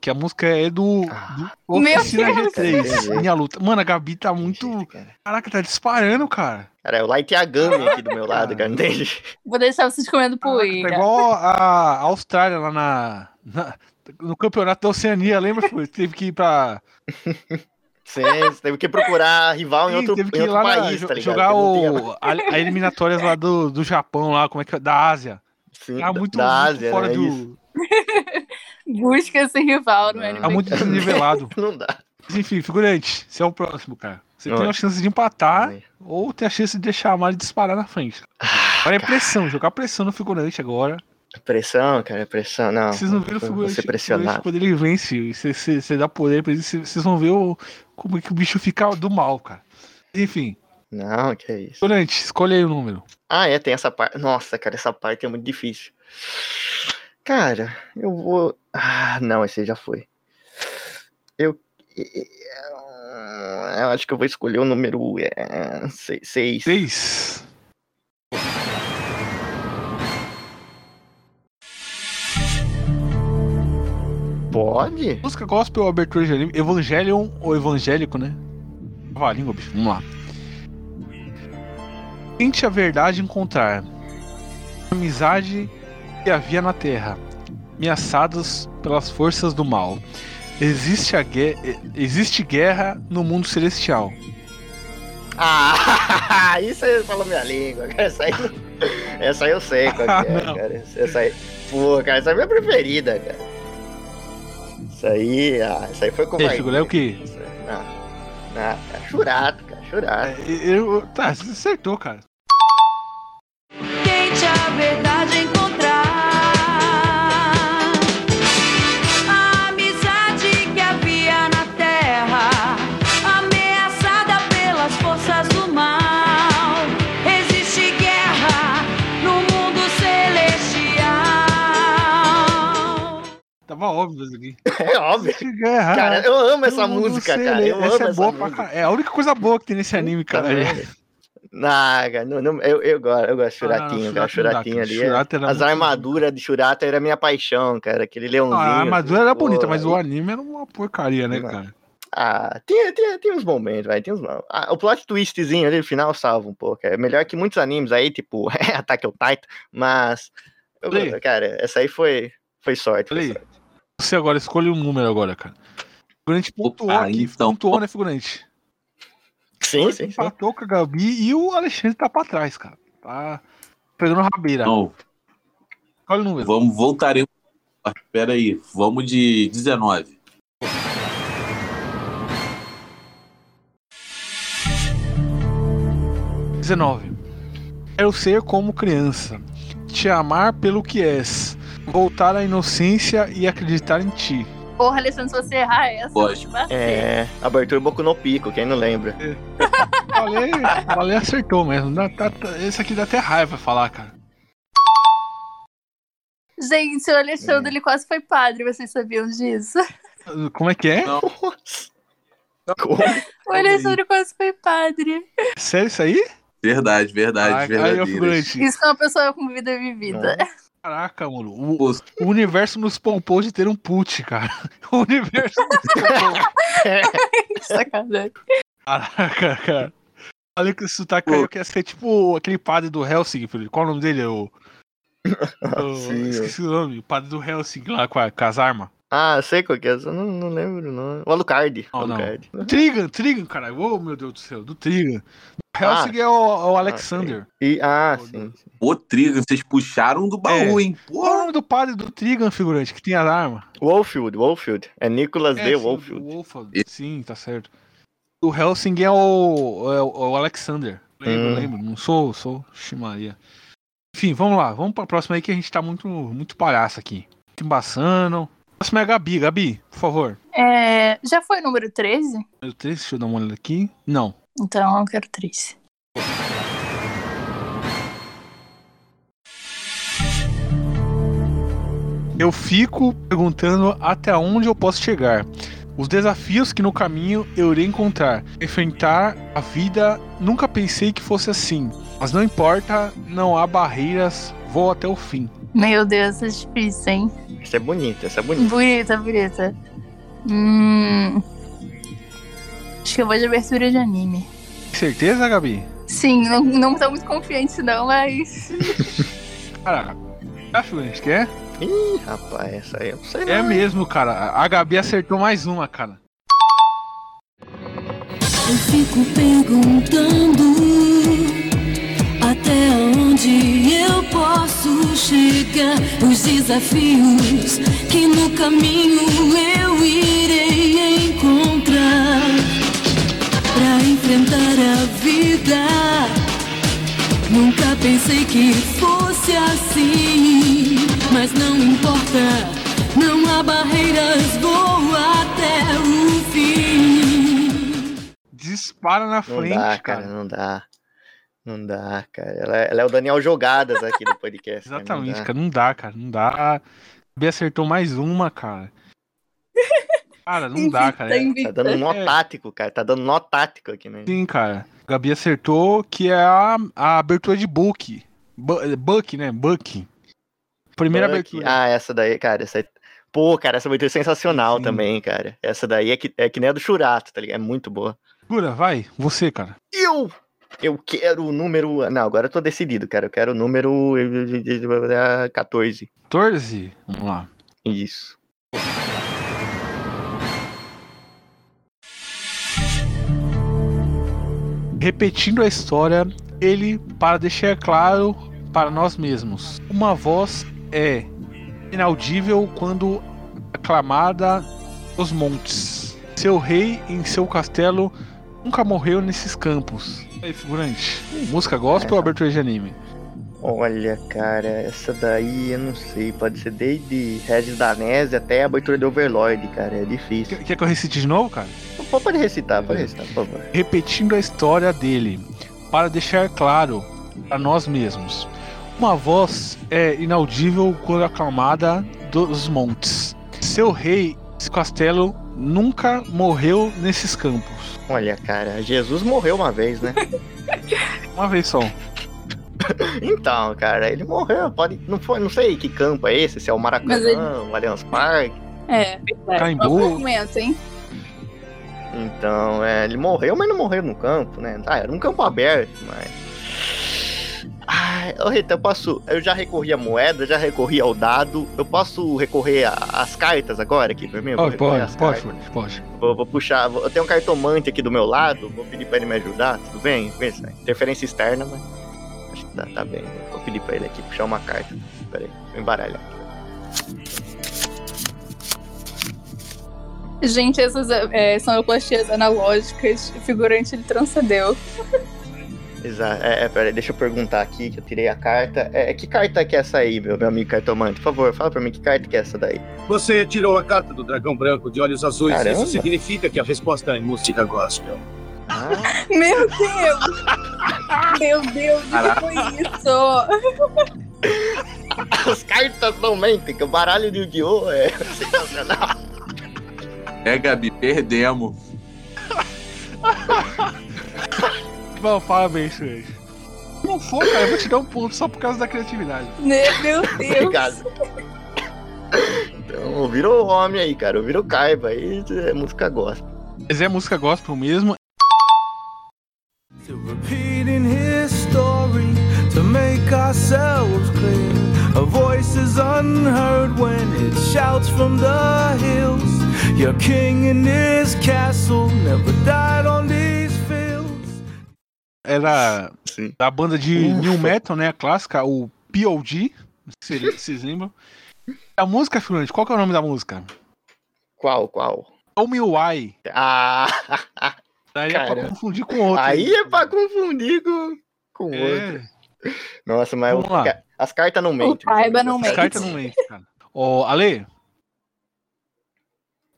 Speaker 2: Que a música é do,
Speaker 3: Ah.
Speaker 2: do Oficina
Speaker 4: Meu
Speaker 2: G3.
Speaker 3: Deus.
Speaker 2: Minha luta. Mano, a Gabi tá muito. Caraca, tá disparando, cara.
Speaker 3: Cara, é o Light Yagami aqui do meu lado, cara, entende?
Speaker 4: Vou deixar vocês comendo
Speaker 2: Tá
Speaker 4: poeira.
Speaker 2: igual a Austrália lá na, na- no campeonato da Oceania, lembra? Foi? Teve que ir pra.
Speaker 3: Sim, você teve que procurar rival em outro,
Speaker 2: teve que
Speaker 3: em
Speaker 2: ir
Speaker 3: outro
Speaker 2: lá na-
Speaker 3: país,
Speaker 2: jo-
Speaker 3: tá ligado?
Speaker 2: jogar o, a, a eliminatórias lá do, do Japão, lá, como é que é? Da Ásia.
Speaker 3: Sim,
Speaker 2: Tá muito,
Speaker 3: da
Speaker 2: muito
Speaker 3: Ásia,
Speaker 2: fora
Speaker 3: né?
Speaker 2: do.
Speaker 3: Isso.
Speaker 4: Busca esse rival no anime.
Speaker 2: Tá muito desnivelado.
Speaker 3: Não dá.
Speaker 2: Mas enfim, figurante, você é o próximo, cara. Você
Speaker 3: Oi.
Speaker 2: tem a chance de empatar ou tem a chance de deixar a Mari disparar na frente. Agora é pressão, jogar pressão no figurante agora.
Speaker 3: Pressão, cara, pressão. Não,
Speaker 2: Vocês não viram o figurante,
Speaker 3: pressionado.
Speaker 2: quando ele vence, você, você, você dá poder pra ele, você- vocês vão ver o, como é que o bicho fica do mal, cara. Enfim,
Speaker 3: Não, que é isso.
Speaker 2: figurante, escolhe aí o número.
Speaker 3: Ah, é, tem essa parte. Nossa, cara, essa parte é muito difícil. Cara, eu vou. Ah, não, esse já foi. Eu. Eu acho que eu vou escolher o número 6.
Speaker 2: Seis.
Speaker 3: Pode?
Speaker 2: Música gospel ou abertura de anime? Evangelion ou evangélico, né? A língua, bicho. Vamos lá. Tente a verdade encontrar. Amizade que havia na terra, ameaçados pelas forças do mal. Existe, a gue- existe guerra no mundo celestial.
Speaker 3: Ah, isso aí falou minha língua, cara. Essa aí, essa aí eu sei qual
Speaker 2: Ah,
Speaker 3: é,
Speaker 2: não.
Speaker 3: cara. Essa aí. Pô, cara, essa é a minha preferida, cara. Isso aí, ah, isso aí foi com
Speaker 2: Figura, é o quê?
Speaker 3: Ah, ah, cara, churato, cara, churato.
Speaker 2: Eu, tá, você acertou, cara. Tava óbvio isso aqui.
Speaker 3: É óbvio. Cara, eu amo essa
Speaker 2: mundo
Speaker 3: música, cara. Eu
Speaker 2: essa
Speaker 3: amo
Speaker 2: é
Speaker 3: essa
Speaker 2: boa pra
Speaker 3: música.
Speaker 2: caralho. É a única coisa boa que tem nesse anime, cara.
Speaker 3: Ah, cara, não, não, eu, eu gosto, eu gosto de
Speaker 2: Ah,
Speaker 3: Churatinho, cara.
Speaker 2: Não dá,
Speaker 3: Churatinho
Speaker 2: cara.
Speaker 3: ali. é-
Speaker 2: era
Speaker 3: as armaduras de Churata era minha paixão, cara. Aquele leãozinho.
Speaker 2: Ah, a armadura
Speaker 3: assim,
Speaker 2: era
Speaker 3: pô,
Speaker 2: bonita, mas o anime era uma porcaria, né,
Speaker 3: Não.
Speaker 2: cara?
Speaker 3: Ah, tinha, tinha, tinha uns momentos, vai. Tinha uns... ah, o plot twistzinho ali no final salva um pouco. É melhor que muitos animes aí, tipo Attack on Titan, mas. eu- cara, essa aí foi, foi sorte. Foi sorte.
Speaker 2: Você agora escolhe um número agora, cara. O figurante pontuou
Speaker 5: Opa,
Speaker 2: aqui,
Speaker 5: então.
Speaker 2: pontuou, né, figurante?
Speaker 3: Sim, sim, sim.
Speaker 2: Empatou com a Gabi e o Alexandre tá pra trás, cara. Tá pegando rabeira.
Speaker 5: Não,
Speaker 2: Escolhe o número.
Speaker 5: vamos, voltaremos. Ah, Pera aí, vamos de 19.
Speaker 2: Hum. 19. Quero ser como criança, te amar pelo que és, voltar à inocência e acreditar em ti.
Speaker 4: Porra, Alexandre, se você errar essa,
Speaker 5: Pode.
Speaker 3: É, abertura Boku no Pico, quem não lembra?
Speaker 2: Valeu, valeu acertou mesmo. Dá- tá- tá- esse aqui dá até raiva falar, cara.
Speaker 4: Gente, o Alexandre ele quase foi padre, vocês sabiam disso?
Speaker 2: Como é que é?
Speaker 5: Não,
Speaker 3: Como?
Speaker 4: O Alexandre quase foi padre.
Speaker 2: Sério isso aí?
Speaker 5: verdade, verdade,
Speaker 2: Ah, figurante.
Speaker 4: Isso é uma pessoa com vida vivida.
Speaker 2: Caraca, mano. O, o universo nos poupou de ter um put, cara. O universo nos poupou.
Speaker 4: Sacanagem.
Speaker 2: Caraca, cara. Olha que sotaque aí, eu quero ser tipo aquele padre do Helsing, filho. Qual o nome dele? O... o-
Speaker 3: Sim,
Speaker 2: esqueci o nome. O padre do Helsing lá com, a- com as armas.
Speaker 3: Ah, sei qual que é, só não, não lembro não. O Alucard.
Speaker 2: Não, não.
Speaker 3: Alucard.
Speaker 2: Trigan, Trigan, caralho. Oh, meu Deus do céu. Do Trigan. O
Speaker 3: Ah.
Speaker 2: Helsing é o, o Alexander.
Speaker 3: E, ah, sim. sim.
Speaker 5: Ô, Trigan, vocês puxaram do baú,
Speaker 2: É.
Speaker 5: hein?
Speaker 2: Qual é o nome do padre do Trigan, figurante, que tem as armas?
Speaker 3: Wolfield, Wolfield. É Nicholas
Speaker 2: É,
Speaker 3: D.
Speaker 2: sim,
Speaker 3: Wolfield.
Speaker 2: o Wolfeld. Sim, tá certo. O Helsing é o, é o, o Alexander. Lembro,
Speaker 3: Hum.
Speaker 2: lembro. Não sou, sou Shimaria. Enfim, vamos lá. Vamos pra próxima aí que a gente tá muito, muito palhaço aqui. Muito embaçando. Próxima é a Gabi. Gabi, por favor.
Speaker 4: É, já foi o número 13?
Speaker 2: Meu 13, deixa eu dar uma olhada aqui. Não.
Speaker 4: Então eu quero 13.
Speaker 2: Eu fico perguntando até onde eu posso chegar. Os desafios que no caminho eu irei encontrar. Enfrentar a vida, nunca pensei que fosse assim. Mas não importa, não há barreiras, vou até o fim.
Speaker 4: Meu Deus, isso é difícil, hein?
Speaker 3: Essa é bonita, essa é bonita.
Speaker 4: Bonita, bonita. Hum. Acho que eu vou de abertura de anime.
Speaker 2: Certeza, Gabi?
Speaker 4: Sim, não, não tô muito confiante não, mas.
Speaker 2: Cara, acho que a gente quer?
Speaker 3: Ih, rapaz, essa aí eu não sei
Speaker 2: É
Speaker 3: não.
Speaker 2: mesmo, cara. A Gabi acertou mais uma, cara.
Speaker 7: Eu fico perguntando até onde eu posso chegar. Os desafios que no caminho eu irei encontrar para enfrentar a vida. Nunca pensei que fosse assim, mas não importa. Não há barreiras, vou até o fim.
Speaker 2: Dispara na
Speaker 3: Não
Speaker 2: frente,
Speaker 3: dá,
Speaker 2: cara.
Speaker 3: cara, não dá. Não dá, cara. Ela, é- ela é o Daniel Jogadas aqui do podcast. não
Speaker 2: Exatamente, cara. Não dá, cara. Não dá. A Gabi acertou mais uma, cara. Cara, não dá, cara.
Speaker 4: Tá
Speaker 2: É-.
Speaker 3: Tá dando nó
Speaker 2: É.
Speaker 3: tático, cara. Tá dando nó tático aqui, né?
Speaker 2: Sim, cara. Gabi acertou que é a, a abertura de Book. Bu- Buck, né? Buck. Primeira
Speaker 3: Buck.
Speaker 2: abertura.
Speaker 3: Ah, essa daí, cara. Essa aí... Pô, cara, essa abertura é sensacional
Speaker 2: Sim.
Speaker 3: também, cara. Essa daí é que, é que nem a do Churato, tá ligado? É muito boa.
Speaker 2: Segura, vai. Você, cara.
Speaker 3: Eu! Eu quero o número. Não, agora eu tô decidido, cara. Eu quero o número. eh, 14.
Speaker 2: 14. Vamos lá.
Speaker 3: Isso.
Speaker 2: Repetindo a história, ele, para deixar claro para nós mesmos, uma voz é inaudível quando aclamada nos montes. Seu rei em seu castelo nunca morreu nesses campos. E aí, figurante? Música gospel ou abertura de anime?
Speaker 3: Olha, cara, essa daí eu não sei. Pode ser desde Regis Danese até a abertura de Overlord, cara. É difícil.
Speaker 2: Quer quer que eu recite de novo, cara?
Speaker 3: Pode recitar, pode recitar, por favor.
Speaker 2: repetindo a história dele, para deixar claro a nós mesmos. Uma voz é inaudível quando aclamada dos montes. Seu rei, esse castelo, nunca morreu nesses campos.
Speaker 3: Olha, cara, Jesus morreu uma vez, né?
Speaker 2: Uma vez só.
Speaker 3: Então, cara, ele morreu. Pode. Não foi, não sei que campo é esse, se é o Maracanã,
Speaker 4: ele-
Speaker 3: o Allianz Parque.
Speaker 4: É, verdade.
Speaker 2: Caimbu.
Speaker 4: Um argumento, hein?
Speaker 3: Então, é, ele morreu, mas não morreu no campo, né? Ah, era um campo aberto, mas. Ai, ô Rita, eu posso. Eu já recorri à moeda, já recorri ao dado. Eu posso recorrer às cartas agora aqui pra mim? Vou
Speaker 2: Pode, pode, pode, pode.
Speaker 3: Vou, vou puxar. vou- eu tenho um cartomante aqui do meu lado, vou pedir pra ele me ajudar, tudo bem? Se é interferência externa, mas. Acho que tá, tá bem. Vou pedir pra ele aqui puxar uma carta. Pera aí, vou embaralhar.
Speaker 4: Gente, essas é, são plastias analógicas. O figurante ele transcendeu.
Speaker 3: Exato. É, é, peraí, deixa eu perguntar aqui, que eu tirei a carta. É, que carta que é essa aí, meu, meu amigo cartomante? Por favor, fala pra mim que carta que é essa daí.
Speaker 10: Você tirou a carta do dragão branco de olhos azuis.
Speaker 3: Caramba.
Speaker 10: Isso significa que a resposta é música gospel.
Speaker 3: Ah,
Speaker 4: Meu Deus! Meu Deus, o que foi isso?
Speaker 3: as cartas não mentem, que o baralho de Yu-Gi-Oh! é sensacional.
Speaker 5: É, Gabi, perdemos.
Speaker 2: Bom, parabéns, Suez. Não for, cara, eu vou te dar um ponto só por causa da criatividade.
Speaker 4: Meu Deus!
Speaker 3: Obrigado. Então, virou homem aí, cara. Virou caiba aí, é música gospel.
Speaker 2: Mas é música gospel mesmo.
Speaker 6: To repeating his story to make ourselves clear. A voice is unheard when it shouts from the hills. Your king in his castle never died on fields.
Speaker 2: Era
Speaker 3: Sim.
Speaker 2: da banda de
Speaker 3: Ufa.
Speaker 2: New Metal, né? A clássica, o POD. Não se vocês lembram. A música, figurante, qual que é o nome da música?
Speaker 3: Qual, qual?
Speaker 2: Show Me Why.
Speaker 3: Ah,
Speaker 2: Daí é pra confundir com outro.
Speaker 3: aí é pra confundir com, com outro.
Speaker 2: É,
Speaker 3: Nossa, mas
Speaker 2: Vamos lá.
Speaker 3: as cartas não mentem.
Speaker 4: Caiba não
Speaker 3: As
Speaker 4: mente.
Speaker 2: as cartas não mentem, cara. Ó, Ale?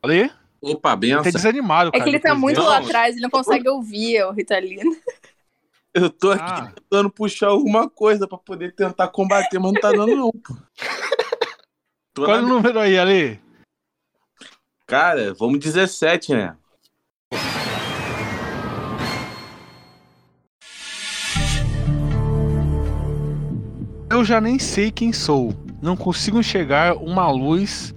Speaker 2: Ale?
Speaker 5: Opa,
Speaker 2: Tá
Speaker 5: benção.
Speaker 2: desanimado,
Speaker 4: É
Speaker 2: cara.
Speaker 4: que ele tá muito
Speaker 2: dessa.
Speaker 4: lá atrás, ele não consegue ouvir o Ritalino.
Speaker 5: Eu tô aqui
Speaker 2: Ah.
Speaker 5: tentando puxar alguma coisa pra poder tentar combater, mas não tá dando não, pô. Tô
Speaker 2: Qual é o
Speaker 5: na-
Speaker 2: número aí, Ale?
Speaker 5: Cara, vamos 17, né?
Speaker 2: Eu já nem sei quem sou. Não consigo enxergar uma luz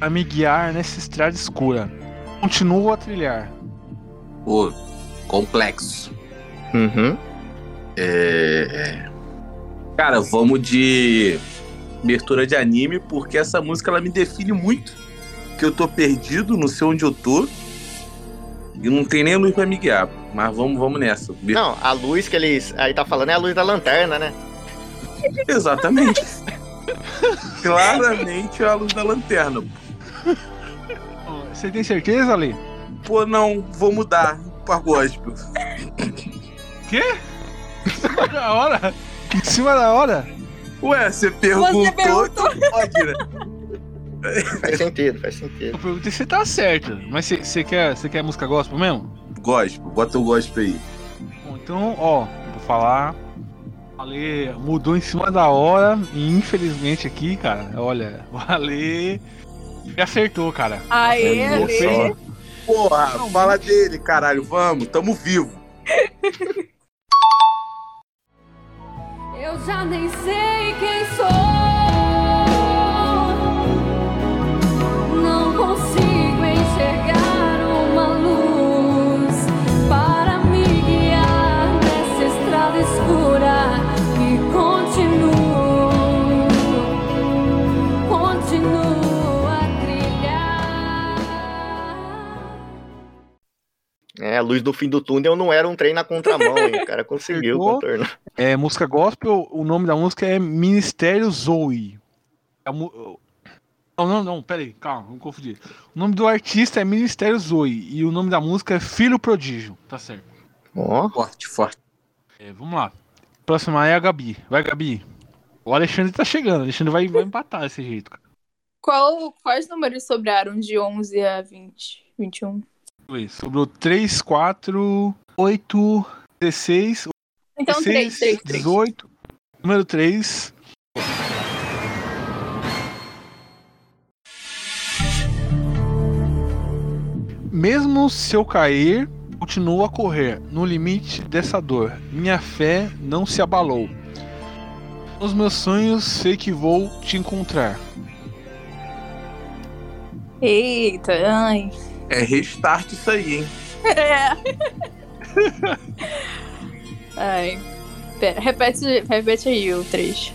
Speaker 2: a me guiar nessa estrada escura. Continuo a trilhar.
Speaker 5: Pô, complexo.
Speaker 3: Uhum.
Speaker 5: É... Cara, vamos de abertura de anime, porque essa música ela me define muito. Que eu tô perdido, não sei onde eu tô. E não tem nem luz pra me guiar. Mas vamos, vamos nessa.
Speaker 3: Não, a luz que eles aí tá falando é a luz da lanterna, né?
Speaker 5: Exatamente. Claramente é a luz da lanterna.
Speaker 2: Você tem certeza, Ale?
Speaker 5: Pô, não, vou mudar pra gospel.
Speaker 2: Quê? Em cima da hora? Em cima da hora?
Speaker 5: Ué, você perguntou,
Speaker 4: perguntou.
Speaker 5: então pode, né?
Speaker 3: Faz sentido, faz sentido.
Speaker 2: Eu perguntei se tá certo. Mas você- você quer, você quer música gospel mesmo?
Speaker 5: Gospel, bota o gospel aí.
Speaker 2: Bom, então, ó, vou falar. Ale mudou em cima da hora. E infelizmente aqui, cara, olha, o Ale me acertou, cara.
Speaker 4: Aê,
Speaker 3: só.
Speaker 5: Porra, fala dele, caralho, vamos, tamo vivo.
Speaker 8: Eu já nem sei quem sou. Não consigo luz
Speaker 3: do fim do túnel não era um trem na contramão, hein? O cara conseguiu contornar.
Speaker 2: É música gospel, o nome da música é Ministério Zoe. É mu- Não, não, não, peraí, calma, vamos confundir. O nome do artista é Ministério Zoe e o nome da música é Filho Prodígio, tá certo.
Speaker 3: Ó,
Speaker 5: Forte, forte.
Speaker 2: É, vamos lá. Próxima é a Gabi. Vai, Gabi. O Alexandre tá chegando, o Alexandre vai, vai empatar desse jeito. cara.
Speaker 4: Qual, quais números sobraram de 11 a 20? 21?
Speaker 2: Sobrou 3, 4, 8, 16,
Speaker 4: Então, 3,
Speaker 2: 16,
Speaker 4: 3, 3.
Speaker 2: 18. Número 3. Mesmo se eu cair, continuo a correr no limite dessa dor. Minha fé não se abalou. Nos meus sonhos sei que vou te encontrar.
Speaker 4: Eita, ai.
Speaker 5: É restart isso aí, hein?
Speaker 4: É. ai. Pera, repete, repete aí o trecho.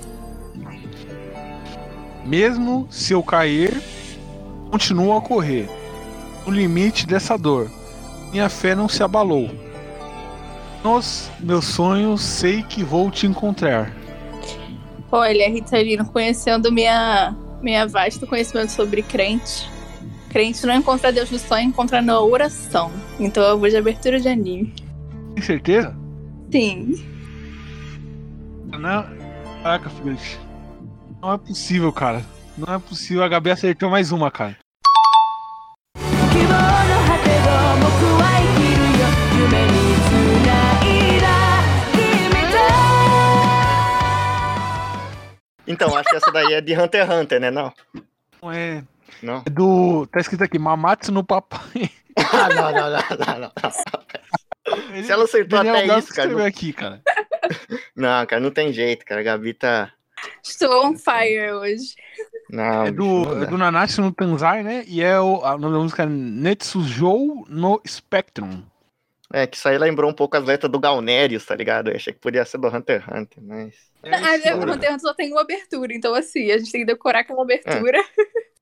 Speaker 2: Mesmo se eu cair, continuo a correr. No limite dessa dor. Minha fé não se abalou. Nos meus sonhos sei que vou te encontrar.
Speaker 4: Olha, Ritalino, conhecendo minha, minha vasta conhecimento sobre crente, Crente não encontra Deus no sonho, encontra na oração. Então é eu vou de abertura de anime.
Speaker 2: Tem certeza?
Speaker 4: Sim.
Speaker 2: Não... Caraca, Felix. Não é possível, cara. Não é possível. A Gabi acertou mais uma, cara.
Speaker 3: Então, acho que essa daí é de Hunter x Hunter, né? Não?
Speaker 2: Não é.
Speaker 3: Não.
Speaker 2: É do. Tá escrito aqui, Mamatsu no papai.
Speaker 3: Ah, não, não, não, não, não. Se ela acertou
Speaker 2: Daniel
Speaker 3: até
Speaker 2: Gato
Speaker 3: isso, cara. Não...
Speaker 2: aqui, cara.
Speaker 3: não, cara, não tem jeito, cara. A Gabi tá.
Speaker 4: Estou on fire hoje.
Speaker 3: Não,
Speaker 2: É do, é do Nanatsu no Tanzai, né? E é o, a- nome da música é Netsujou no Spectrum.
Speaker 3: É, que isso aí lembrou um pouco as letras do Galnerius, tá ligado? Eu achei que podia ser do Hunter x Hunter, mas.
Speaker 2: É
Speaker 4: Ah, o. Hunter x Hunter só tem uma abertura, então assim, a gente tem que decorar aquela abertura.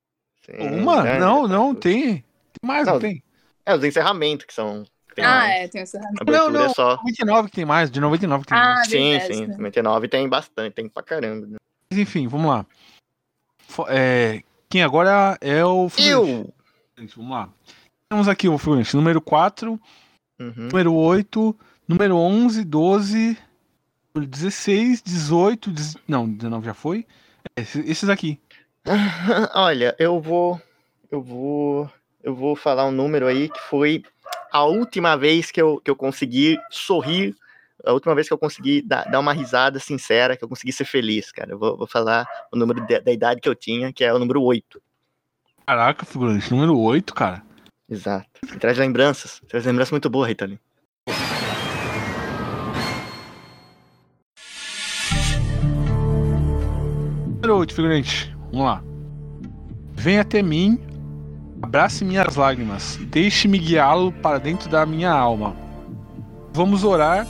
Speaker 3: Sim,
Speaker 2: Uma?
Speaker 3: né?
Speaker 2: Não, não, tem. Tem mais, não,
Speaker 3: Não,
Speaker 2: tem.
Speaker 3: É, os encerramentos que são. tem
Speaker 4: Ah,
Speaker 3: mais.
Speaker 4: é, tem essa
Speaker 3: A
Speaker 2: Não,
Speaker 3: abertura
Speaker 2: não,
Speaker 3: é só.
Speaker 2: 99 que tem mais, de 99 que tem
Speaker 4: Ah,
Speaker 2: mais.
Speaker 3: Sim,
Speaker 4: verdade,
Speaker 3: sim.
Speaker 4: né?
Speaker 3: 99 tem bastante, tem pra caramba. né?
Speaker 2: Mas enfim, vamos lá. É, quem agora é o figurante.
Speaker 3: Eu!
Speaker 2: Vamos lá. Temos aqui o figurante número 4,
Speaker 3: Uhum.
Speaker 2: número 8, número 11, 12, 16, 18, 10 não, 19 já foi. É, esses aqui.
Speaker 3: Olha, eu vou. Eu vou. Eu vou falar um número aí que foi a última vez que eu, que eu consegui sorrir. A última vez que eu consegui dar, dar uma risada sincera, que eu consegui ser feliz, cara. Eu vou, vou falar o número de- da idade que eu tinha, que é o número 8.
Speaker 2: Caraca, figurante, número 8, cara.
Speaker 3: Exato. E traz lembranças. Traz lembranças muito boas, Ritalin.
Speaker 2: Número 8, figurante. Vamos lá. Venha até mim, abrace minhas lágrimas, deixe-me guiá-lo para dentro da minha alma. Vamos orar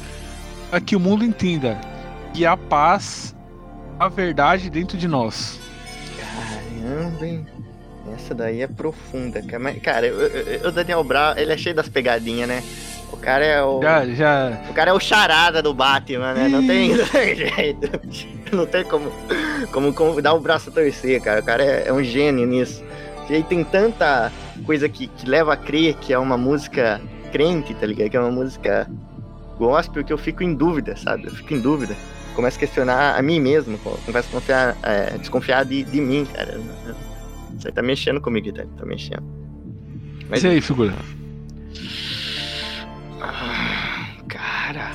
Speaker 2: para que o mundo entenda que há paz, a verdade dentro de nós.
Speaker 3: Caramba, hein? Essa daí é profunda, cara. Cara, o- Daniel Brown, ele é cheio das pegadinhas, né? O cara é o.
Speaker 2: Já, já.
Speaker 3: O cara é o charada do Batman, né? Não tem, não tem jeito. Não tem como, como, como dar o braço a torcer, cara. O cara é, é um gênio nisso. E aí tem tanta coisa que, que leva a crer que é uma música crente, tá ligado? Que é uma música gospel que eu fico em dúvida, sabe? Eu fico em dúvida. Começo a questionar a mim mesmo, co- começo a confiar, é, desconfiar de, de mim, cara. Isso aí tá mexendo comigo, tá, tá mexendo.
Speaker 2: Mas e aí, figura?
Speaker 3: Cara.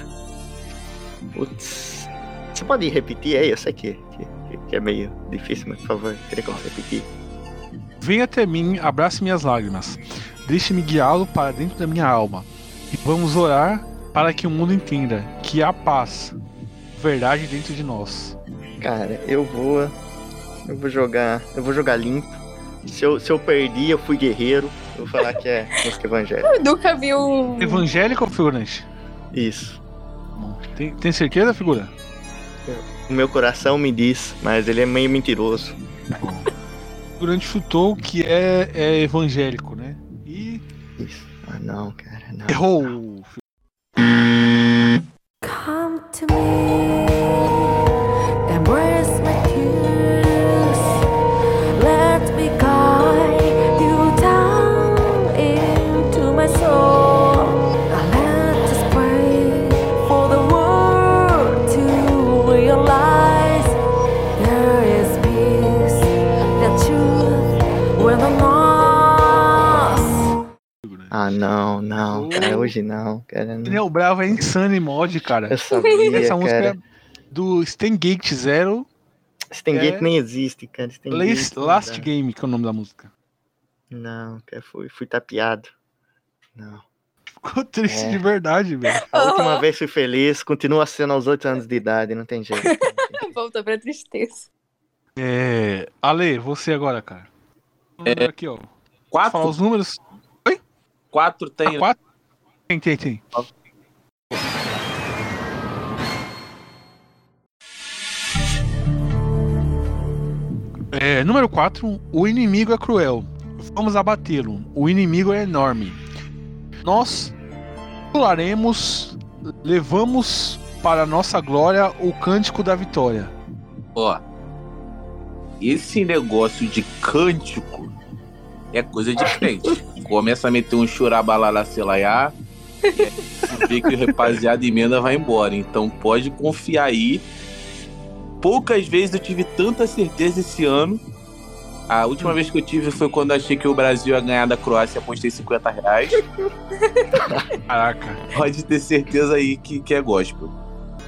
Speaker 3: Putz. Você pode repetir aí? Eu sei que, que, que é meio difícil, mas por favor, queria que você repetir.
Speaker 2: Venha até mim, abrace minhas lágrimas, deixe-me guiá-lo para dentro da minha alma. E vamos orar para que o mundo entenda que há paz, verdade dentro de nós.
Speaker 3: Cara, eu vou. Eu vou jogar. Eu vou jogar limpo. Se eu, se eu perdi, eu fui guerreiro. Eu vou falar que é música evangélica.
Speaker 4: Eu nunca vi o.
Speaker 2: Evangélico ou figurante?
Speaker 3: Isso.
Speaker 2: Tem, tem certeza, figura?
Speaker 3: O meu coração me diz, mas ele é meio mentiroso.
Speaker 2: O figurante chutou que é, é evangélico, né? E
Speaker 3: Isso. Ah, não, cara, não.
Speaker 2: errou.
Speaker 7: Come to me,
Speaker 3: Ah, não, não, cara, hoje não, cara. Não.
Speaker 2: Daniel Bravo é insano em mod, cara.
Speaker 3: Eu sabia,
Speaker 2: Essa música
Speaker 3: cara.
Speaker 2: é do Stengate Zero
Speaker 3: Stengate
Speaker 2: é-
Speaker 3: nem existe, cara. Stengate
Speaker 2: Last, Last. Game, que é o nome da música.
Speaker 3: Não, cara, fui, fui tapeado. Não.
Speaker 2: Ficou triste
Speaker 3: É.
Speaker 2: de verdade, velho.
Speaker 3: A última vez fui feliz, continua sendo aos 8 anos de idade, não tem jeito.
Speaker 4: Voltou pra tristeza.
Speaker 2: É. Ale, você agora, cara.
Speaker 5: É.
Speaker 2: Aqui, ó.
Speaker 5: Quatro?
Speaker 2: os números.
Speaker 5: Quatro
Speaker 2: Ah,
Speaker 5: tem.
Speaker 2: quatro? Tem, tem, tem. É, número 4. O inimigo é cruel. Vamos abatê-lo. O inimigo é enorme. Nós pularemos, levamos para nossa glória o cântico da vitória.
Speaker 5: Ó. Esse negócio de cântico é coisa de crente. Começa a meter um churabalala selaiá, e vê que o rapaziada emenda vai embora. Então pode confiar aí. Poucas vezes eu tive tanta certeza esse ano. A última vez que eu tive foi quando achei que o Brasil ia ganhar da Croácia e apostei 50 reais.
Speaker 2: Caraca.
Speaker 5: Pode ter certeza aí que, que é gospel.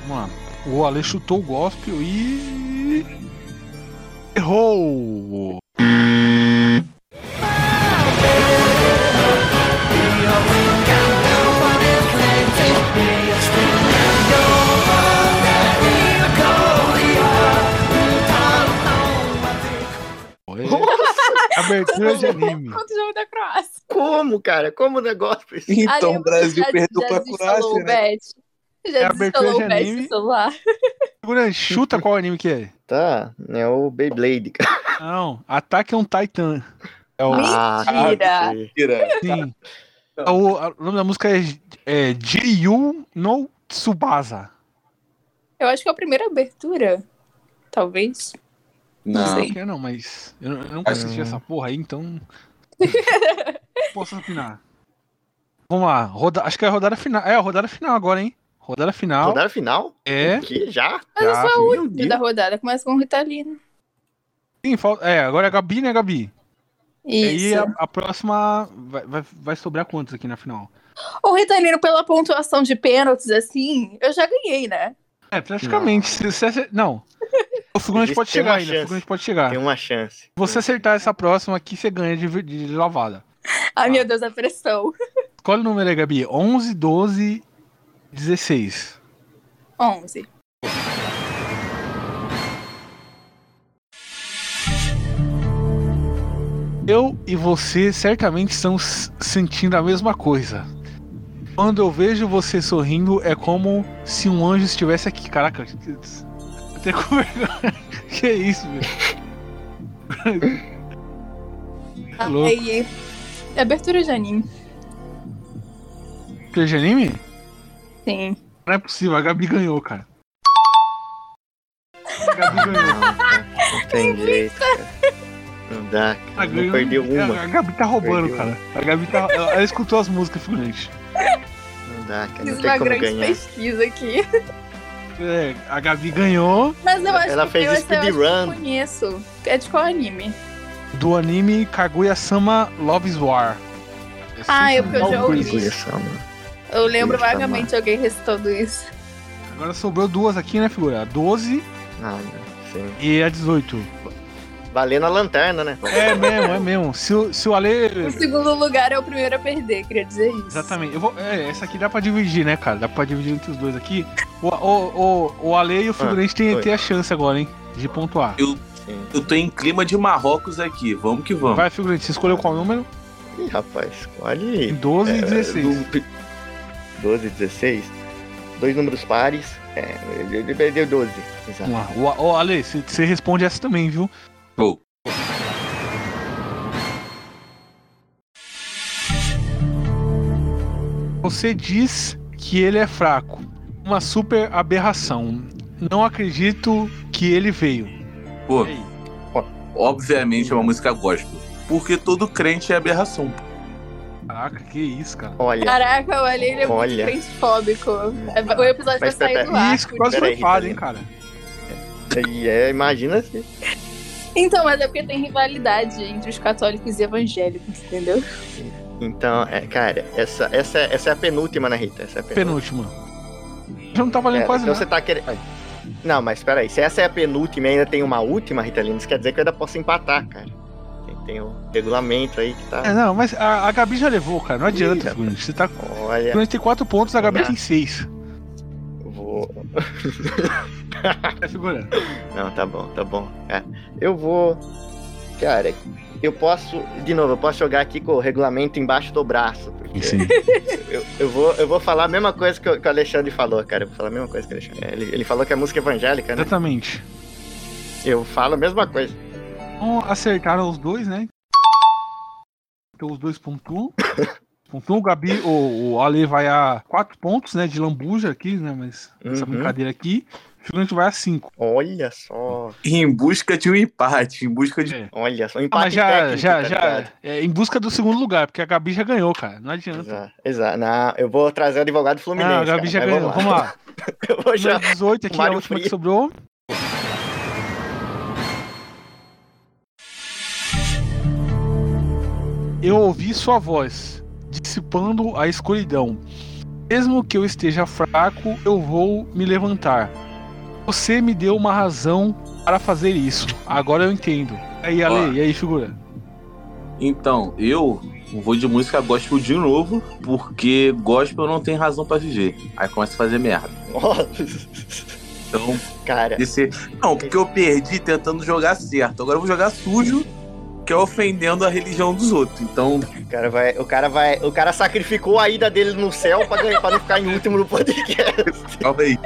Speaker 2: Lá. O Ale chutou o gospel e. Errou! Abertura de anime.
Speaker 4: Quanto jogo da Croácia?
Speaker 3: Como, cara? Como o negócio?
Speaker 5: Então o Brasil
Speaker 4: já-
Speaker 5: perdeu
Speaker 4: já
Speaker 5: pra Croácia,
Speaker 4: o
Speaker 5: né?
Speaker 4: Bet?
Speaker 2: É
Speaker 4: Já
Speaker 2: abertura de
Speaker 4: o
Speaker 2: anime.
Speaker 4: no celular?
Speaker 2: Segura, chuta qual anime que é.
Speaker 3: Tá, é o Beyblade, cara.
Speaker 2: Não, Ataque on Titan. É o.
Speaker 4: Mentira.
Speaker 3: sei.
Speaker 5: Mentira.
Speaker 2: Sim. O, a- o nome da música é, é Jiryu no Tsubasa.
Speaker 4: Eu acho que é a primeira abertura. Talvez.
Speaker 5: Não.
Speaker 2: Não
Speaker 4: sei.
Speaker 2: é não, mas eu, eu nunca assisti essa porra aí, então. Posso opinar. Vamos lá, roda, acho que é a rodada final. É a rodada final agora, hein? Rodada final.
Speaker 3: Rodada final?
Speaker 2: É.
Speaker 3: Que já?
Speaker 4: Mas
Speaker 2: Já,
Speaker 4: é a última da rodada. Começa com o Ritalino.
Speaker 2: Sim, falta, é, agora é a Gabi, né, Gabi? E aí
Speaker 4: Isso.
Speaker 2: a, a próxima vai, vai, vai sobrar quantos aqui na final?
Speaker 4: O Ritalino, pela pontuação de pênaltis, assim, eu já ganhei, né?
Speaker 2: É, praticamente. Se, se acer- não. O
Speaker 3: Existe-
Speaker 2: pode chegar ainda. O
Speaker 3: chance.
Speaker 2: figurante pode chegar.
Speaker 3: Tem uma chance.
Speaker 2: Se você acertar essa próxima aqui, você ganha de, de, de lavada.
Speaker 4: Ai, meu Deus, a pressão.
Speaker 2: Escolhe o número aí, Gabi. 11, 12, 16.
Speaker 4: 11.
Speaker 2: Eu e você certamente estamos sentindo a mesma coisa. Quando eu vejo você sorrindo, é como se um anjo estivesse aqui. Caraca, até com vergonha. Que isso, velho? É louco.
Speaker 4: Aí, abertura de anime.
Speaker 2: Que de anime?
Speaker 4: Sim.
Speaker 2: Não é possível, a Gabi ganhou, cara. A Gabi ganhou.
Speaker 3: Não tem jeito, cara. Não dá,
Speaker 2: A
Speaker 3: cara.
Speaker 2: Gabi,
Speaker 3: Não perdeu
Speaker 2: a,
Speaker 3: uma.
Speaker 2: a Gabi tá roubando,
Speaker 3: Perdeu
Speaker 2: cara. A Gabi tá. Ela, ela escutou as músicas, figurante.
Speaker 3: Não dá, cara.
Speaker 4: Fiz
Speaker 3: Não
Speaker 4: uma
Speaker 3: tem como
Speaker 4: grande
Speaker 3: ganhar.
Speaker 4: pesquisa aqui.
Speaker 2: É, a Gabi ganhou
Speaker 4: Mas eu acho
Speaker 3: Ela
Speaker 4: que
Speaker 3: fez
Speaker 4: essa eu
Speaker 3: speedrun.
Speaker 4: conheço. É de qual anime?
Speaker 2: do anime Kaguya-sama Love's War. É
Speaker 4: Ah, eu- eu já
Speaker 2: sensacional
Speaker 4: ouvi. Eu lembro vagamente alguém recitando isso.
Speaker 2: Agora sobrou duas aqui, né, figura? A 12
Speaker 3: Ah,
Speaker 2: e a 18.
Speaker 3: Valendo a lanterna, né?
Speaker 2: É mesmo, é mesmo. Se, o- se o Ale.
Speaker 4: O segundo lugar é o primeiro a perder, queria dizer isso.
Speaker 2: Exatamente. Eu vou, é, essa aqui dá pra dividir, né, cara? Dá pra dividir entre os dois aqui. O, o, o, o Ale e o figurante têm
Speaker 3: foi.
Speaker 2: tem a chance agora, hein? De pontuar.
Speaker 5: Eu,
Speaker 3: Sim.
Speaker 5: eu tô em clima de Marrocos aqui. Vamos que vamos.
Speaker 2: Vai, figurante, você escolheu qual número?
Speaker 3: Ih, rapaz, escolhe.
Speaker 2: 12 e
Speaker 3: é,
Speaker 2: 16.
Speaker 3: do- 12 e 16. Dois números pares. É, ele perdeu 12. Exato.
Speaker 2: O, o Ale, você responde essa também, viu?
Speaker 5: Pô,
Speaker 2: Você diz que ele é fraco. Uma super aberração. Não acredito que ele veio.
Speaker 5: pô, obviamente é uma música gospel. Porque todo crente é aberração.
Speaker 2: Caraca, que isso, cara.
Speaker 3: Olha,
Speaker 4: Caraca, o ele é muito
Speaker 3: Olha.
Speaker 4: frentefóbico. É, O episódio vai sair do ar.
Speaker 2: Isso, quase foi
Speaker 3: Ritalino.
Speaker 2: hein, cara.
Speaker 3: e é, imagina se.
Speaker 4: Então, mas é porque tem rivalidade entre os católicos e evangélicos, entendeu?
Speaker 3: Então, é, cara, essa, essa, essa é a penúltima, né, Rita? Essa é a penúltima.
Speaker 2: Penúltima. Já não tá valendo
Speaker 3: É,
Speaker 2: quase
Speaker 3: então
Speaker 2: nada.
Speaker 3: você tá querendo. Não, mas peraí, se essa é a penúltima e ainda tem uma última, Rita Lina, isso quer dizer que eu ainda posso empatar, cara. Tem o regulamento aí que tá.
Speaker 2: É, não, mas a, a Gabi já levou, cara. Não adianta,
Speaker 3: Ih.
Speaker 2: Você tá.
Speaker 3: Olha,
Speaker 2: Figurante tem 4 pontos, a Gabi
Speaker 3: Ah.
Speaker 2: tem 6. É figurante.
Speaker 3: Não, tá bom, tá bom. É, eu vou. Cara, eu posso. De novo, eu posso jogar aqui com o regulamento embaixo do braço. Porque
Speaker 2: Sim.
Speaker 3: eu, eu, vou, eu vou falar a mesma coisa que, o- que o Alexandre falou, cara. Eu vou falar a mesma coisa que o Alexandre. Ele, ele falou que é música evangélica, né?
Speaker 2: Exatamente.
Speaker 3: Eu falo a mesma coisa.
Speaker 2: Então acertaram os dois, né? Então os dois pontuam. pontuam. O Gabi, o, o Ale vai a 4 pontos, né? De lambuja aqui, né? Mas essa
Speaker 3: Uhum.
Speaker 2: brincadeira aqui. O figurante vai a 5.
Speaker 3: Olha só.
Speaker 5: Em busca de um empate, em busca de.
Speaker 2: É.
Speaker 3: Olha só. Um
Speaker 2: Ah,
Speaker 3: empate
Speaker 2: mas já,
Speaker 3: técnico,
Speaker 2: já,
Speaker 3: tá
Speaker 2: já. É, em busca do segundo lugar, porque a Gabi já ganhou, cara. Não adianta.
Speaker 3: Exato, exato. Não, eu vou trazer o advogado Fluminense.
Speaker 2: Ah, a Gabi
Speaker 3: cara,
Speaker 2: já
Speaker 3: mas
Speaker 2: ganhou. Vamos lá.
Speaker 3: Eu vou já.
Speaker 2: Número 18 aqui, a
Speaker 3: Mário
Speaker 2: última que
Speaker 3: Frias.
Speaker 2: sobrou. Eu ouvi sua voz, dissipando a escuridão. Mesmo que eu esteja fraco, eu vou me levantar. Você me deu uma razão para fazer isso. Agora eu entendo. Aí, Ale,
Speaker 5: Ó.
Speaker 2: e aí, figura?
Speaker 5: Então, eu vou de música gospel de novo, porque gospel não tem razão pra viver. Aí começa a fazer merda. Então,
Speaker 3: Cara,
Speaker 5: esse... não, porque eu perdi tentando jogar certo. Agora eu vou jogar sujo, que é ofendendo a religião dos outros. Então,
Speaker 3: o cara vai. O cara vai. O cara sacrificou a ida dele no céu pra, ganhar, pra não ficar em último no podcast.
Speaker 5: calma aí.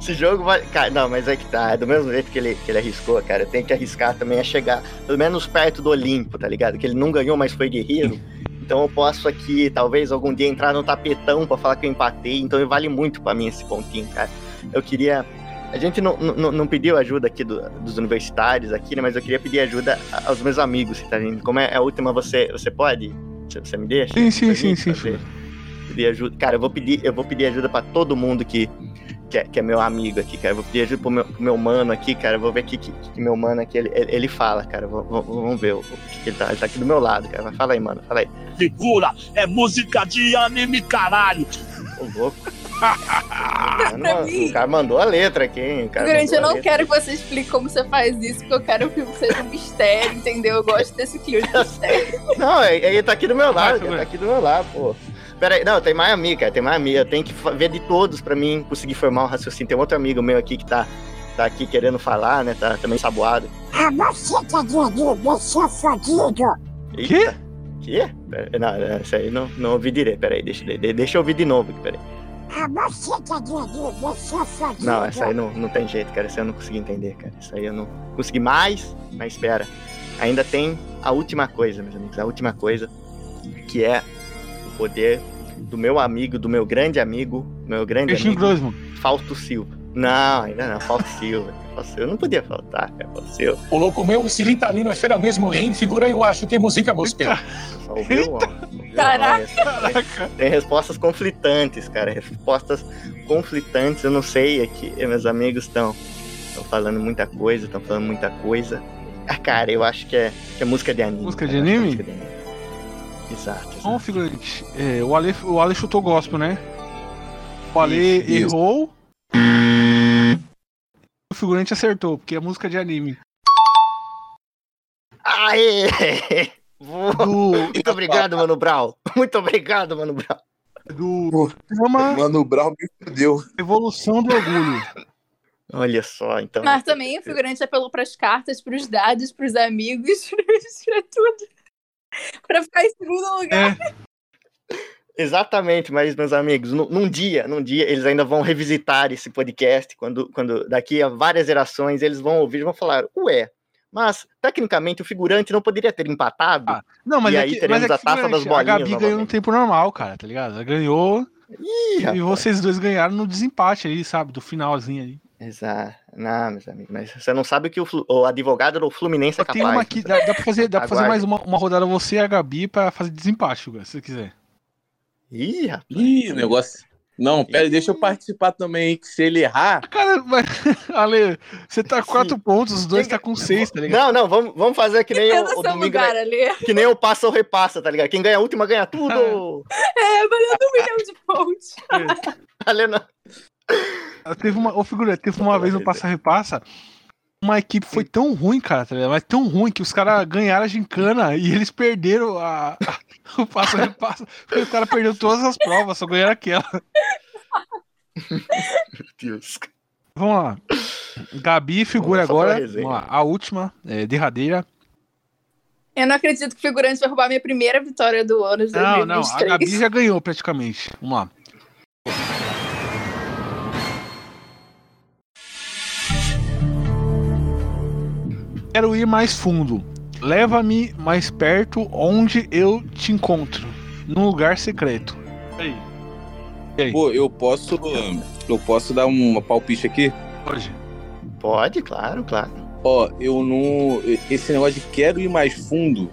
Speaker 3: Esse jogo vai. Cara, não, mas é que tá. É do mesmo jeito que ele, que ele arriscou, cara. Eu tenho que arriscar também a chegar pelo menos perto do Olimpo, tá ligado? Que ele não ganhou, mas foi guerreiro. Então eu posso aqui, talvez, algum dia entrar no tapetão pra falar que eu empatei. Então vale muito pra mim esse pontinho, cara. Eu queria. A gente não, não, não pediu ajuda aqui do- dos universitários aqui, né? Mas eu queria pedir ajuda aos meus amigos, tá vendo? Como é a última, você, você pode? Você, você me deixa?
Speaker 2: Sim, sim, sim, sim,
Speaker 3: fazer? Pedir ajuda. Cara, eu vou pedir, eu vou pedir ajuda pra todo mundo que, que, é, que é meu amigo aqui, cara. Eu vou pedir ajuda pro meu, pro meu mano aqui, cara. Eu vou ver o que, que, que meu mano aqui ele, ele fala, cara. Vou- vou- Vamos ver o, o que, que ele tá. Ele tá aqui do meu lado, cara. Mas fala aí, mano. Fala aí.
Speaker 10: Segura, é música de anime, caralho.
Speaker 3: Ô, louco. Mano,
Speaker 4: Pra mim.
Speaker 3: o cara mandou a letra aqui, hein? O cara
Speaker 4: Figurante, eu não quero que você explique como você faz isso, porque eu quero que seja um mistério, entendeu? Eu gosto desse clima de mistério.
Speaker 3: Não, é- ele tá aqui do meu lado,
Speaker 2: vai.
Speaker 3: tá aqui do meu lado, pô. Pera aí, não, tem mais amigo, cara, tem mais amigo. Eu tenho que ver de todos pra mim conseguir formar um raciocínio. Tem outro amigo meu aqui que tá, tá aqui querendo falar, né? Tá também saboado.
Speaker 7: Ah, você tá doido, deixa fodido.
Speaker 3: Eita. Quê? Pera, não, essa aí não, não ouvi direito. Pera aí, deixa, de- deixa eu ouvir de novo aqui, pera
Speaker 7: Ah, você tá doido, deixa fodido.
Speaker 3: Não, essa aí não, não tem jeito, cara. Essa aí eu não consegui entender, cara. Isso aí eu não consegui mais, mas espera. Ainda tem a última coisa, meus amigos. A última coisa, que é o poder do meu amigo, do meu grande amigo, meu grande
Speaker 2: Peixinho
Speaker 3: amigo. Fausto Silva. Não, ainda não, Fausto Silva. Fausto Silva não podia faltar, cara. Fausto Silva.
Speaker 10: O louco meu, esse Ritalino é feira mesmo, hein? Figura eu acho, tem música gospel.
Speaker 3: Só ouviu, ó.
Speaker 4: Caraca.
Speaker 3: Tem respostas conflitantes, cara. Respostas conflitantes. Eu não sei aqui. Meus amigos estão estão falando muita coisa, estão falando muita coisa. Ah, cara, eu acho que é, que é música de anime.
Speaker 2: Música
Speaker 3: cara,
Speaker 2: de
Speaker 3: é
Speaker 2: anime?
Speaker 3: música de anime. Exato, exato.
Speaker 2: Bom, figurante, é, o, Ale, o Ale chutou gospel, né? O Ale
Speaker 5: Isso, isso.
Speaker 2: errou. O figurante acertou, porque é música de anime.
Speaker 3: Aê! Boa.
Speaker 2: Do,
Speaker 3: Muito obrigado, Mano Brown. Muito obrigado, Mano Brown.
Speaker 2: do tema
Speaker 5: Mano, Brown me fudeu.
Speaker 2: Evolução do Orgulho.
Speaker 3: Olha só, então.
Speaker 4: Mas também o figurante apelou pras cartas, pros dados, pros amigos, pra tudo. Pra ficar em segundo lugar.
Speaker 2: É,
Speaker 3: Exatamente, mas meus amigos, num, num dia, num dia eles ainda vão revisitar esse podcast quando, quando daqui a várias gerações eles vão ouvir e vão falar, ué, mas tecnicamente o figurante não poderia ter empatado?
Speaker 2: Ah, não, mas
Speaker 3: E
Speaker 2: é
Speaker 3: aí
Speaker 2: que,
Speaker 3: teremos
Speaker 2: mas é
Speaker 3: a taça das bolinhas
Speaker 2: A Gabi ganhou no
Speaker 3: novamente.
Speaker 2: tempo normal, cara, tá ligado? Ela ganhou
Speaker 3: Ih,
Speaker 2: e
Speaker 3: rapaz.
Speaker 2: vocês dois ganharam no desempate ali, sabe? Do finalzinho ali.
Speaker 3: Exato. Não, meus amigos, mas você não sabe o que o, o advogado do Fluminense é
Speaker 2: Só tem
Speaker 3: capaz.
Speaker 2: uma aqui, dá, dá pra fazer, dá pra fazer mais uma, uma rodada você e a Gabi pra fazer desempate, se você quiser.
Speaker 3: Ih, rapaz.
Speaker 5: Ih, negócio. Não, pera, deixa eu participar também, que se ele errar,
Speaker 2: Cara, mas, Ale, você tá com quatro
Speaker 3: Sim.
Speaker 2: pontos, os dois
Speaker 3: Quem-
Speaker 2: tá com seis, tá ligado?
Speaker 3: Não, não, vamos, vamos fazer que nem o, o domingo,
Speaker 4: lugar
Speaker 3: né? que nem o passa ou repassa, tá ligado? Quem ganha a última ganha tudo.
Speaker 4: É, valendo um milhão de pontos.
Speaker 3: Valendo.
Speaker 2: Teve uma, ô, figura, teve uma vez no Passa Repassa uma equipe foi tão ruim, cara, tá ligado? Mas tão ruim que os caras ganharam a gincana e eles perderam a, a- o passo a repasso. Porque os caras perderam todas as provas, só ganharam aquela.
Speaker 3: Meu Deus.
Speaker 2: Vamos lá. Gabi figura agora. lá, a última, é, derradeira.
Speaker 4: Eu não acredito que o figurante vai roubar minha primeira vitória do ano de
Speaker 2: Não, não, a
Speaker 4: 2023.
Speaker 2: Gabi já ganhou praticamente. Vamos lá. Quero ir mais fundo. Leva-me mais perto onde eu te encontro. Num lugar secreto. Aí.
Speaker 5: Pô, eu posso. Eu posso dar uma palpite aqui?
Speaker 2: Pode.
Speaker 3: Pode, claro, claro.
Speaker 5: Ó, eu não. Esse negócio de quero ir mais fundo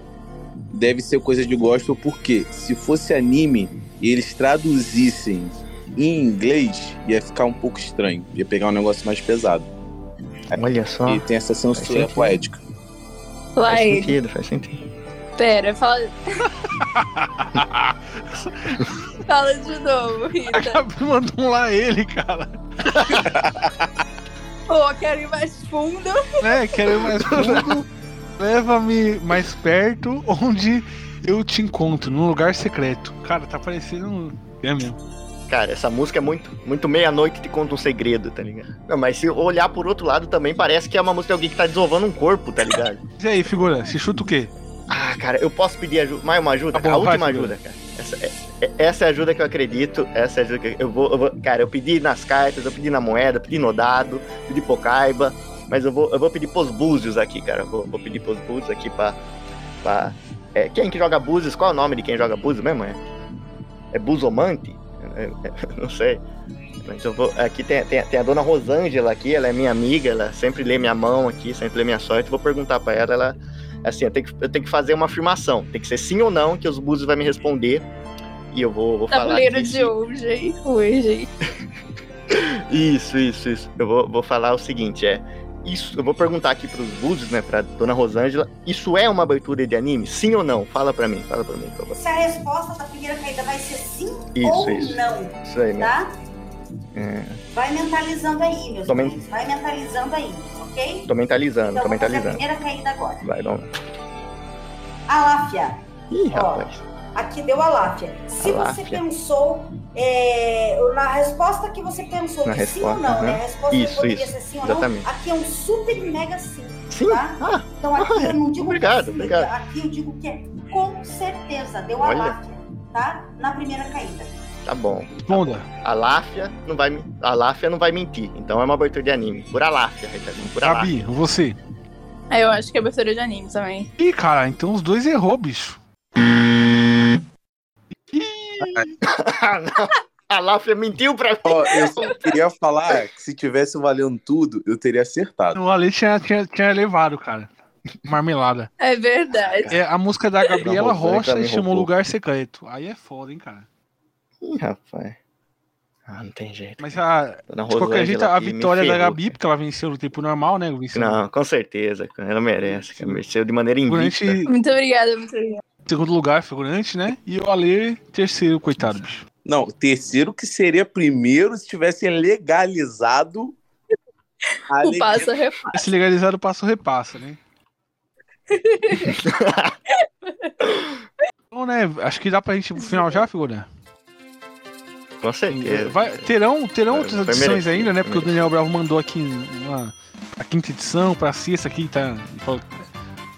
Speaker 5: deve ser coisa de gospel, porque se fosse anime e eles traduzissem em inglês, ia ficar um pouco estranho. Ia pegar um negócio mais pesado.
Speaker 3: Olha só.
Speaker 5: E tem essa censura poética.
Speaker 4: Lá
Speaker 3: Faz
Speaker 4: ele.
Speaker 3: sentido, faz sentido.
Speaker 4: Pera, fala. fala de novo,
Speaker 2: A
Speaker 4: Rita.
Speaker 2: Gabi mandou um lá ele, cara.
Speaker 4: Pô, quero ir mais fundo.
Speaker 2: É, quero ir mais fundo. Leva-me mais perto onde eu te encontro. Num lugar secreto. Cara, tá parecendo. um- É mesmo.
Speaker 3: Cara, essa música é muito, muito meia-noite te conta um segredo, tá ligado? Não, mas se olhar por outro lado também parece que é uma música de alguém que tá desovando um corpo, tá ligado?
Speaker 2: E aí, figura? Se chuta o quê?
Speaker 3: Ah, cara, eu posso pedir ajuda, mais uma ajuda?
Speaker 2: Tá bom,
Speaker 3: a
Speaker 2: vai,
Speaker 3: última
Speaker 2: figura.
Speaker 3: ajuda, cara. Essa é, é- essa é a ajuda que eu acredito. Essa é a ajuda que eu vou, eu vou. Cara, eu pedi nas cartas, eu pedi na moeda, pedi no dado, pedi pro Caiba, mas eu vou, eu vou pedir pros búzios aqui, cara. Vou, vou pedir pros búzios aqui pra. pra é, quem que joga búzios? Qual é o nome de quem joga búzios mesmo? É, é buzomante? É- é- não sei. Mas eu vou. Aqui tem, tem, tem a dona Rosângela aqui, ela é minha amiga, ela sempre lê minha mão aqui, sempre lê minha sorte. Vou perguntar pra ela, ela. Assim, eu tenho, que, eu tenho que fazer uma afirmação. Tem que ser sim ou não que os búzios vai me responder. E eu vou, vou falar.
Speaker 4: Tabuleiro de hoje, hein? Hoje.
Speaker 3: Isso, isso, isso. Eu vou, vou falar o seguinte, é. Isso, eu vou perguntar aqui pros búzios, né, pra dona Rosângela. Isso é uma abertura de anime? Sim ou não? Fala pra mim, fala pra mim, por favor.
Speaker 11: Se a resposta da primeira caída vai ser sim
Speaker 3: Isso,
Speaker 11: ou
Speaker 3: isso.
Speaker 11: não,
Speaker 3: Isso aí, né?
Speaker 11: tá?
Speaker 3: É,
Speaker 11: Vai mentalizando aí, meus
Speaker 3: Tô men-
Speaker 11: amigos. Vai mentalizando aí, ok?
Speaker 3: tô mentalizando,
Speaker 11: então,
Speaker 3: tô
Speaker 11: fazer a
Speaker 3: mentalizando.
Speaker 11: primeira caída agora.
Speaker 3: Vai, vamos.
Speaker 11: Aláfia.
Speaker 3: Ih,
Speaker 11: Ó,
Speaker 3: rapaz.
Speaker 11: Aqui deu Aláfia. Se
Speaker 3: Aláfia.
Speaker 11: você pensou, é, na resposta que você pensou,
Speaker 3: Na
Speaker 11: que sim ou
Speaker 3: resposta,
Speaker 11: não, né?
Speaker 3: aham.
Speaker 11: A resposta
Speaker 3: Isso,
Speaker 11: poderia
Speaker 3: isso,
Speaker 11: ser sim ou
Speaker 3: exatamente.
Speaker 11: não. Aqui é um super mega sim.
Speaker 3: Sim?
Speaker 11: Tá?
Speaker 3: Ah,
Speaker 11: Então aqui
Speaker 3: ah,
Speaker 11: eu não digo
Speaker 3: obrigado,
Speaker 11: que é sim,
Speaker 3: obrigado.
Speaker 11: aqui eu digo que é com certeza. Deu
Speaker 3: Olha.
Speaker 11: Aláfia, tá? Na primeira caída.
Speaker 3: tá bom.
Speaker 2: Responda.
Speaker 3: A Láfia não vai, me- a Láfia não vai mentir. Então é uma abertura de anime. Por Aláfia, Ricardinho. Por.
Speaker 2: Gabi, você.
Speaker 4: Aí eu acho que é abertura de anime também.
Speaker 2: Ih, cara, então os dois errou, bicho.
Speaker 3: Ah, não. A Láfia mentiu pra mim.
Speaker 5: Ó, eu só queria falar que se tivesse valendo tudo, eu teria acertado.
Speaker 2: O Ale tinha, tinha, tinha levado, cara. Marmelada.
Speaker 4: É verdade.
Speaker 2: É a música da Gabriela
Speaker 3: Rosângela
Speaker 2: Rocha e chamou. Lugar Secreto. Aí é foda, hein, cara.
Speaker 3: Ih, rapaz. Ah, não tem jeito.
Speaker 2: Mas a, de qualquer jeito, a vitória da Gabi, porque ela venceu no tempo normal, né? Venceu
Speaker 3: Não, com certeza. cara. Ela merece. cara. Mereceu de maneira invicta.
Speaker 4: Muito obrigada, muito obrigada.
Speaker 2: Segundo lugar, figurante, né? E o Ale terceiro, coitado, bicho.
Speaker 5: Não, terceiro que seria primeiro se tivessem legalizado a
Speaker 4: O
Speaker 5: lei-
Speaker 4: passo a repassa.
Speaker 2: Se legalizado, passa o repassa, né? Bom, né? Acho que dá pra gente ir pro final já, figura?
Speaker 3: Com certeza.
Speaker 2: Vai, terão terão
Speaker 3: Foi-
Speaker 2: outras
Speaker 3: foi
Speaker 2: edições ainda, né? Porque o Daniel Bravo mandou aqui uma, a quinta edição pra sexta aqui, tá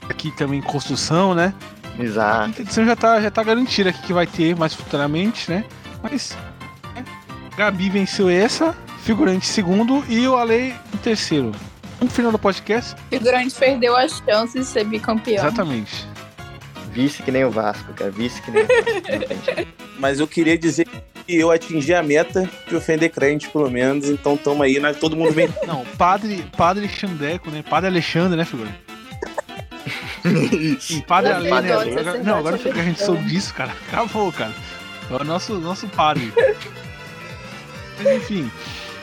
Speaker 2: aqui também em construção, né? A
Speaker 3: Exato.
Speaker 2: quinta edição já tá, já tá garantida aqui que vai ter mais futuramente, né? Mas né? Gabi venceu essa, figurante segundo e o Ale em terceiro. No final do podcast,
Speaker 4: Figurante perdeu a chance de ser bicampeão.
Speaker 2: exatamente.
Speaker 3: Vice que nem o Vasco, cara. Vice que nem o Vasco.
Speaker 5: Mas eu queria dizer que eu atingi a meta de ofender crente, pelo menos. Então tamo aí, né? todo mundo vem.
Speaker 2: Não, padre, padre Xandeco, né? Padre Alexandre, né, figurante?
Speaker 3: Isso.
Speaker 2: Padre
Speaker 4: Eu
Speaker 2: né? Agora- não, agora que a gente soube disso, cara. Acabou, cara. É o nosso, nosso padre. Mas enfim.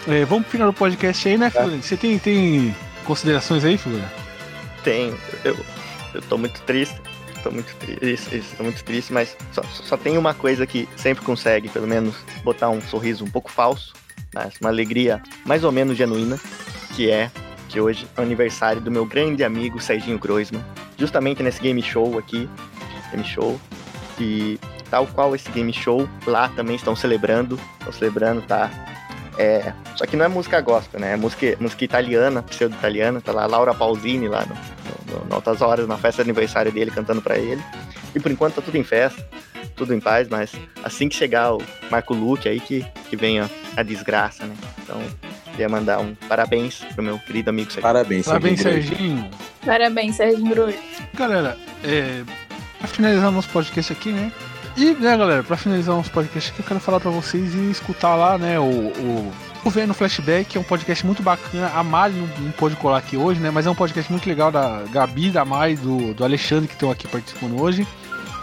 Speaker 2: é, vamos pro final do podcast aí, né, figurante? Você tem, tem considerações aí, figura?
Speaker 3: Tem. Eu, eu tô muito triste. Tô muito triste. Isso, isso, tô muito triste, mas só, só tem uma coisa que sempre consegue, pelo menos, botar um sorriso um pouco falso, mas uma alegria mais ou menos genuína, que é que hoje é o aniversário do meu grande amigo Serginho Groisman. Justamente nesse game show aqui. Game show. E tal qual esse game show, lá também estão celebrando. Estão celebrando, tá? É, só que não é música gospel, né? É música, música italiana, pseudo-italiana. Tá lá Laura Pausini lá no, no, no Altas Horas, na festa de aniversário dele, cantando pra ele. E por enquanto tá tudo em festa, tudo em paz, mas assim que chegar o Marco Luque aí que, que venha a desgraça, né? Então, queria mandar um parabéns pro meu querido amigo Serginho.
Speaker 5: Parabéns,
Speaker 2: Parabéns,
Speaker 5: Serginho.
Speaker 4: Parabéns, Sérgio Grulho.
Speaker 2: Galera, é, pra finalizar nosso podcast aqui, né? E, né, galera, pra finalizar nosso podcast aqui, eu quero falar pra vocês e escutar lá, né, o, o, o Vendo Flashback, é um podcast muito bacana. A Mari não, não pôde colar aqui hoje, né? Mas é um podcast muito legal da Gabi, da Mari, do, do Alexandre, que estão aqui participando hoje.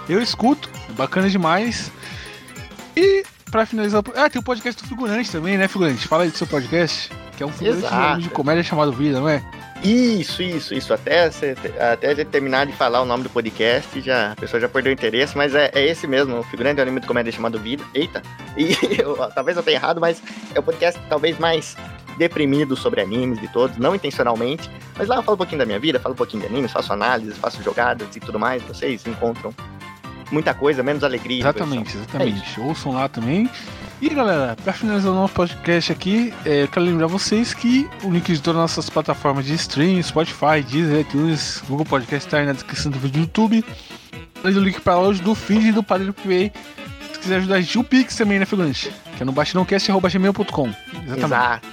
Speaker 2: Eu escuto, é bacana demais. E pra finalizar. Ah, tem o podcast do Figurante também, né, Figurante? Fala aí do seu podcast, que é um figurante
Speaker 3: Exato.
Speaker 2: de comédia chamado Vida, não é?
Speaker 3: Isso, isso, isso. Até, você- até ele terminar de falar o nome do podcast, já, a pessoa já perdeu o interesse, mas é, é esse mesmo, o figurante é um anime de comédia chamado Vida. Eita! E eu- talvez eu tenha errado, mas é o podcast talvez mais deprimido sobre animes de todos, não intencionalmente. Mas lá eu falo um pouquinho da minha vida, falo um pouquinho de animes, faço análises, faço jogadas e tudo mais. Vocês encontram muita coisa, menos alegria.
Speaker 2: Exatamente.
Speaker 3: É
Speaker 2: exatamente. Ouçam lá também. E galera, pra finalizar o nosso podcast aqui, é, eu quero lembrar vocês que o link de todas as nossas plataformas de stream, Spotify, Deezer, iTunes, Google Podcast tá aí na descrição do vídeo do YouTube. Além do link pra loja do feed e do Padre PA. Se quiser ajudar a gente, o Pix também, né, figurante? Que é no batidãocast.gmail.com. Exatamente.
Speaker 3: Exato.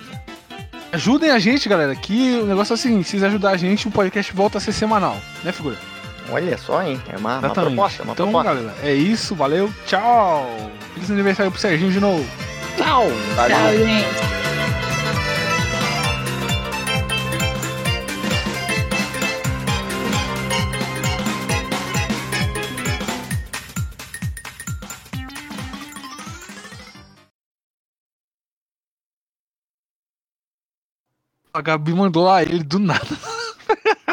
Speaker 2: Ajudem a gente, galera, que o negócio é o seguinte, se quiser ajudar a gente, o podcast volta a ser semanal, né, figura?
Speaker 3: Olha só, hein? É uma, uma proposta, uma
Speaker 2: então,
Speaker 3: proposta.
Speaker 2: galera, é isso, valeu, tchau! Feliz aniversário pro Serginho de novo.
Speaker 3: Tchau!
Speaker 4: Tchau, gente.
Speaker 2: A Gabi mandou lá ele do nada.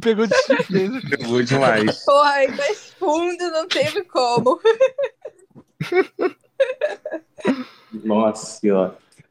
Speaker 2: Pegou de surpresa.
Speaker 5: Pegou demais.
Speaker 4: Porra, aí mais fundo não teve como.
Speaker 5: Nossa senhora.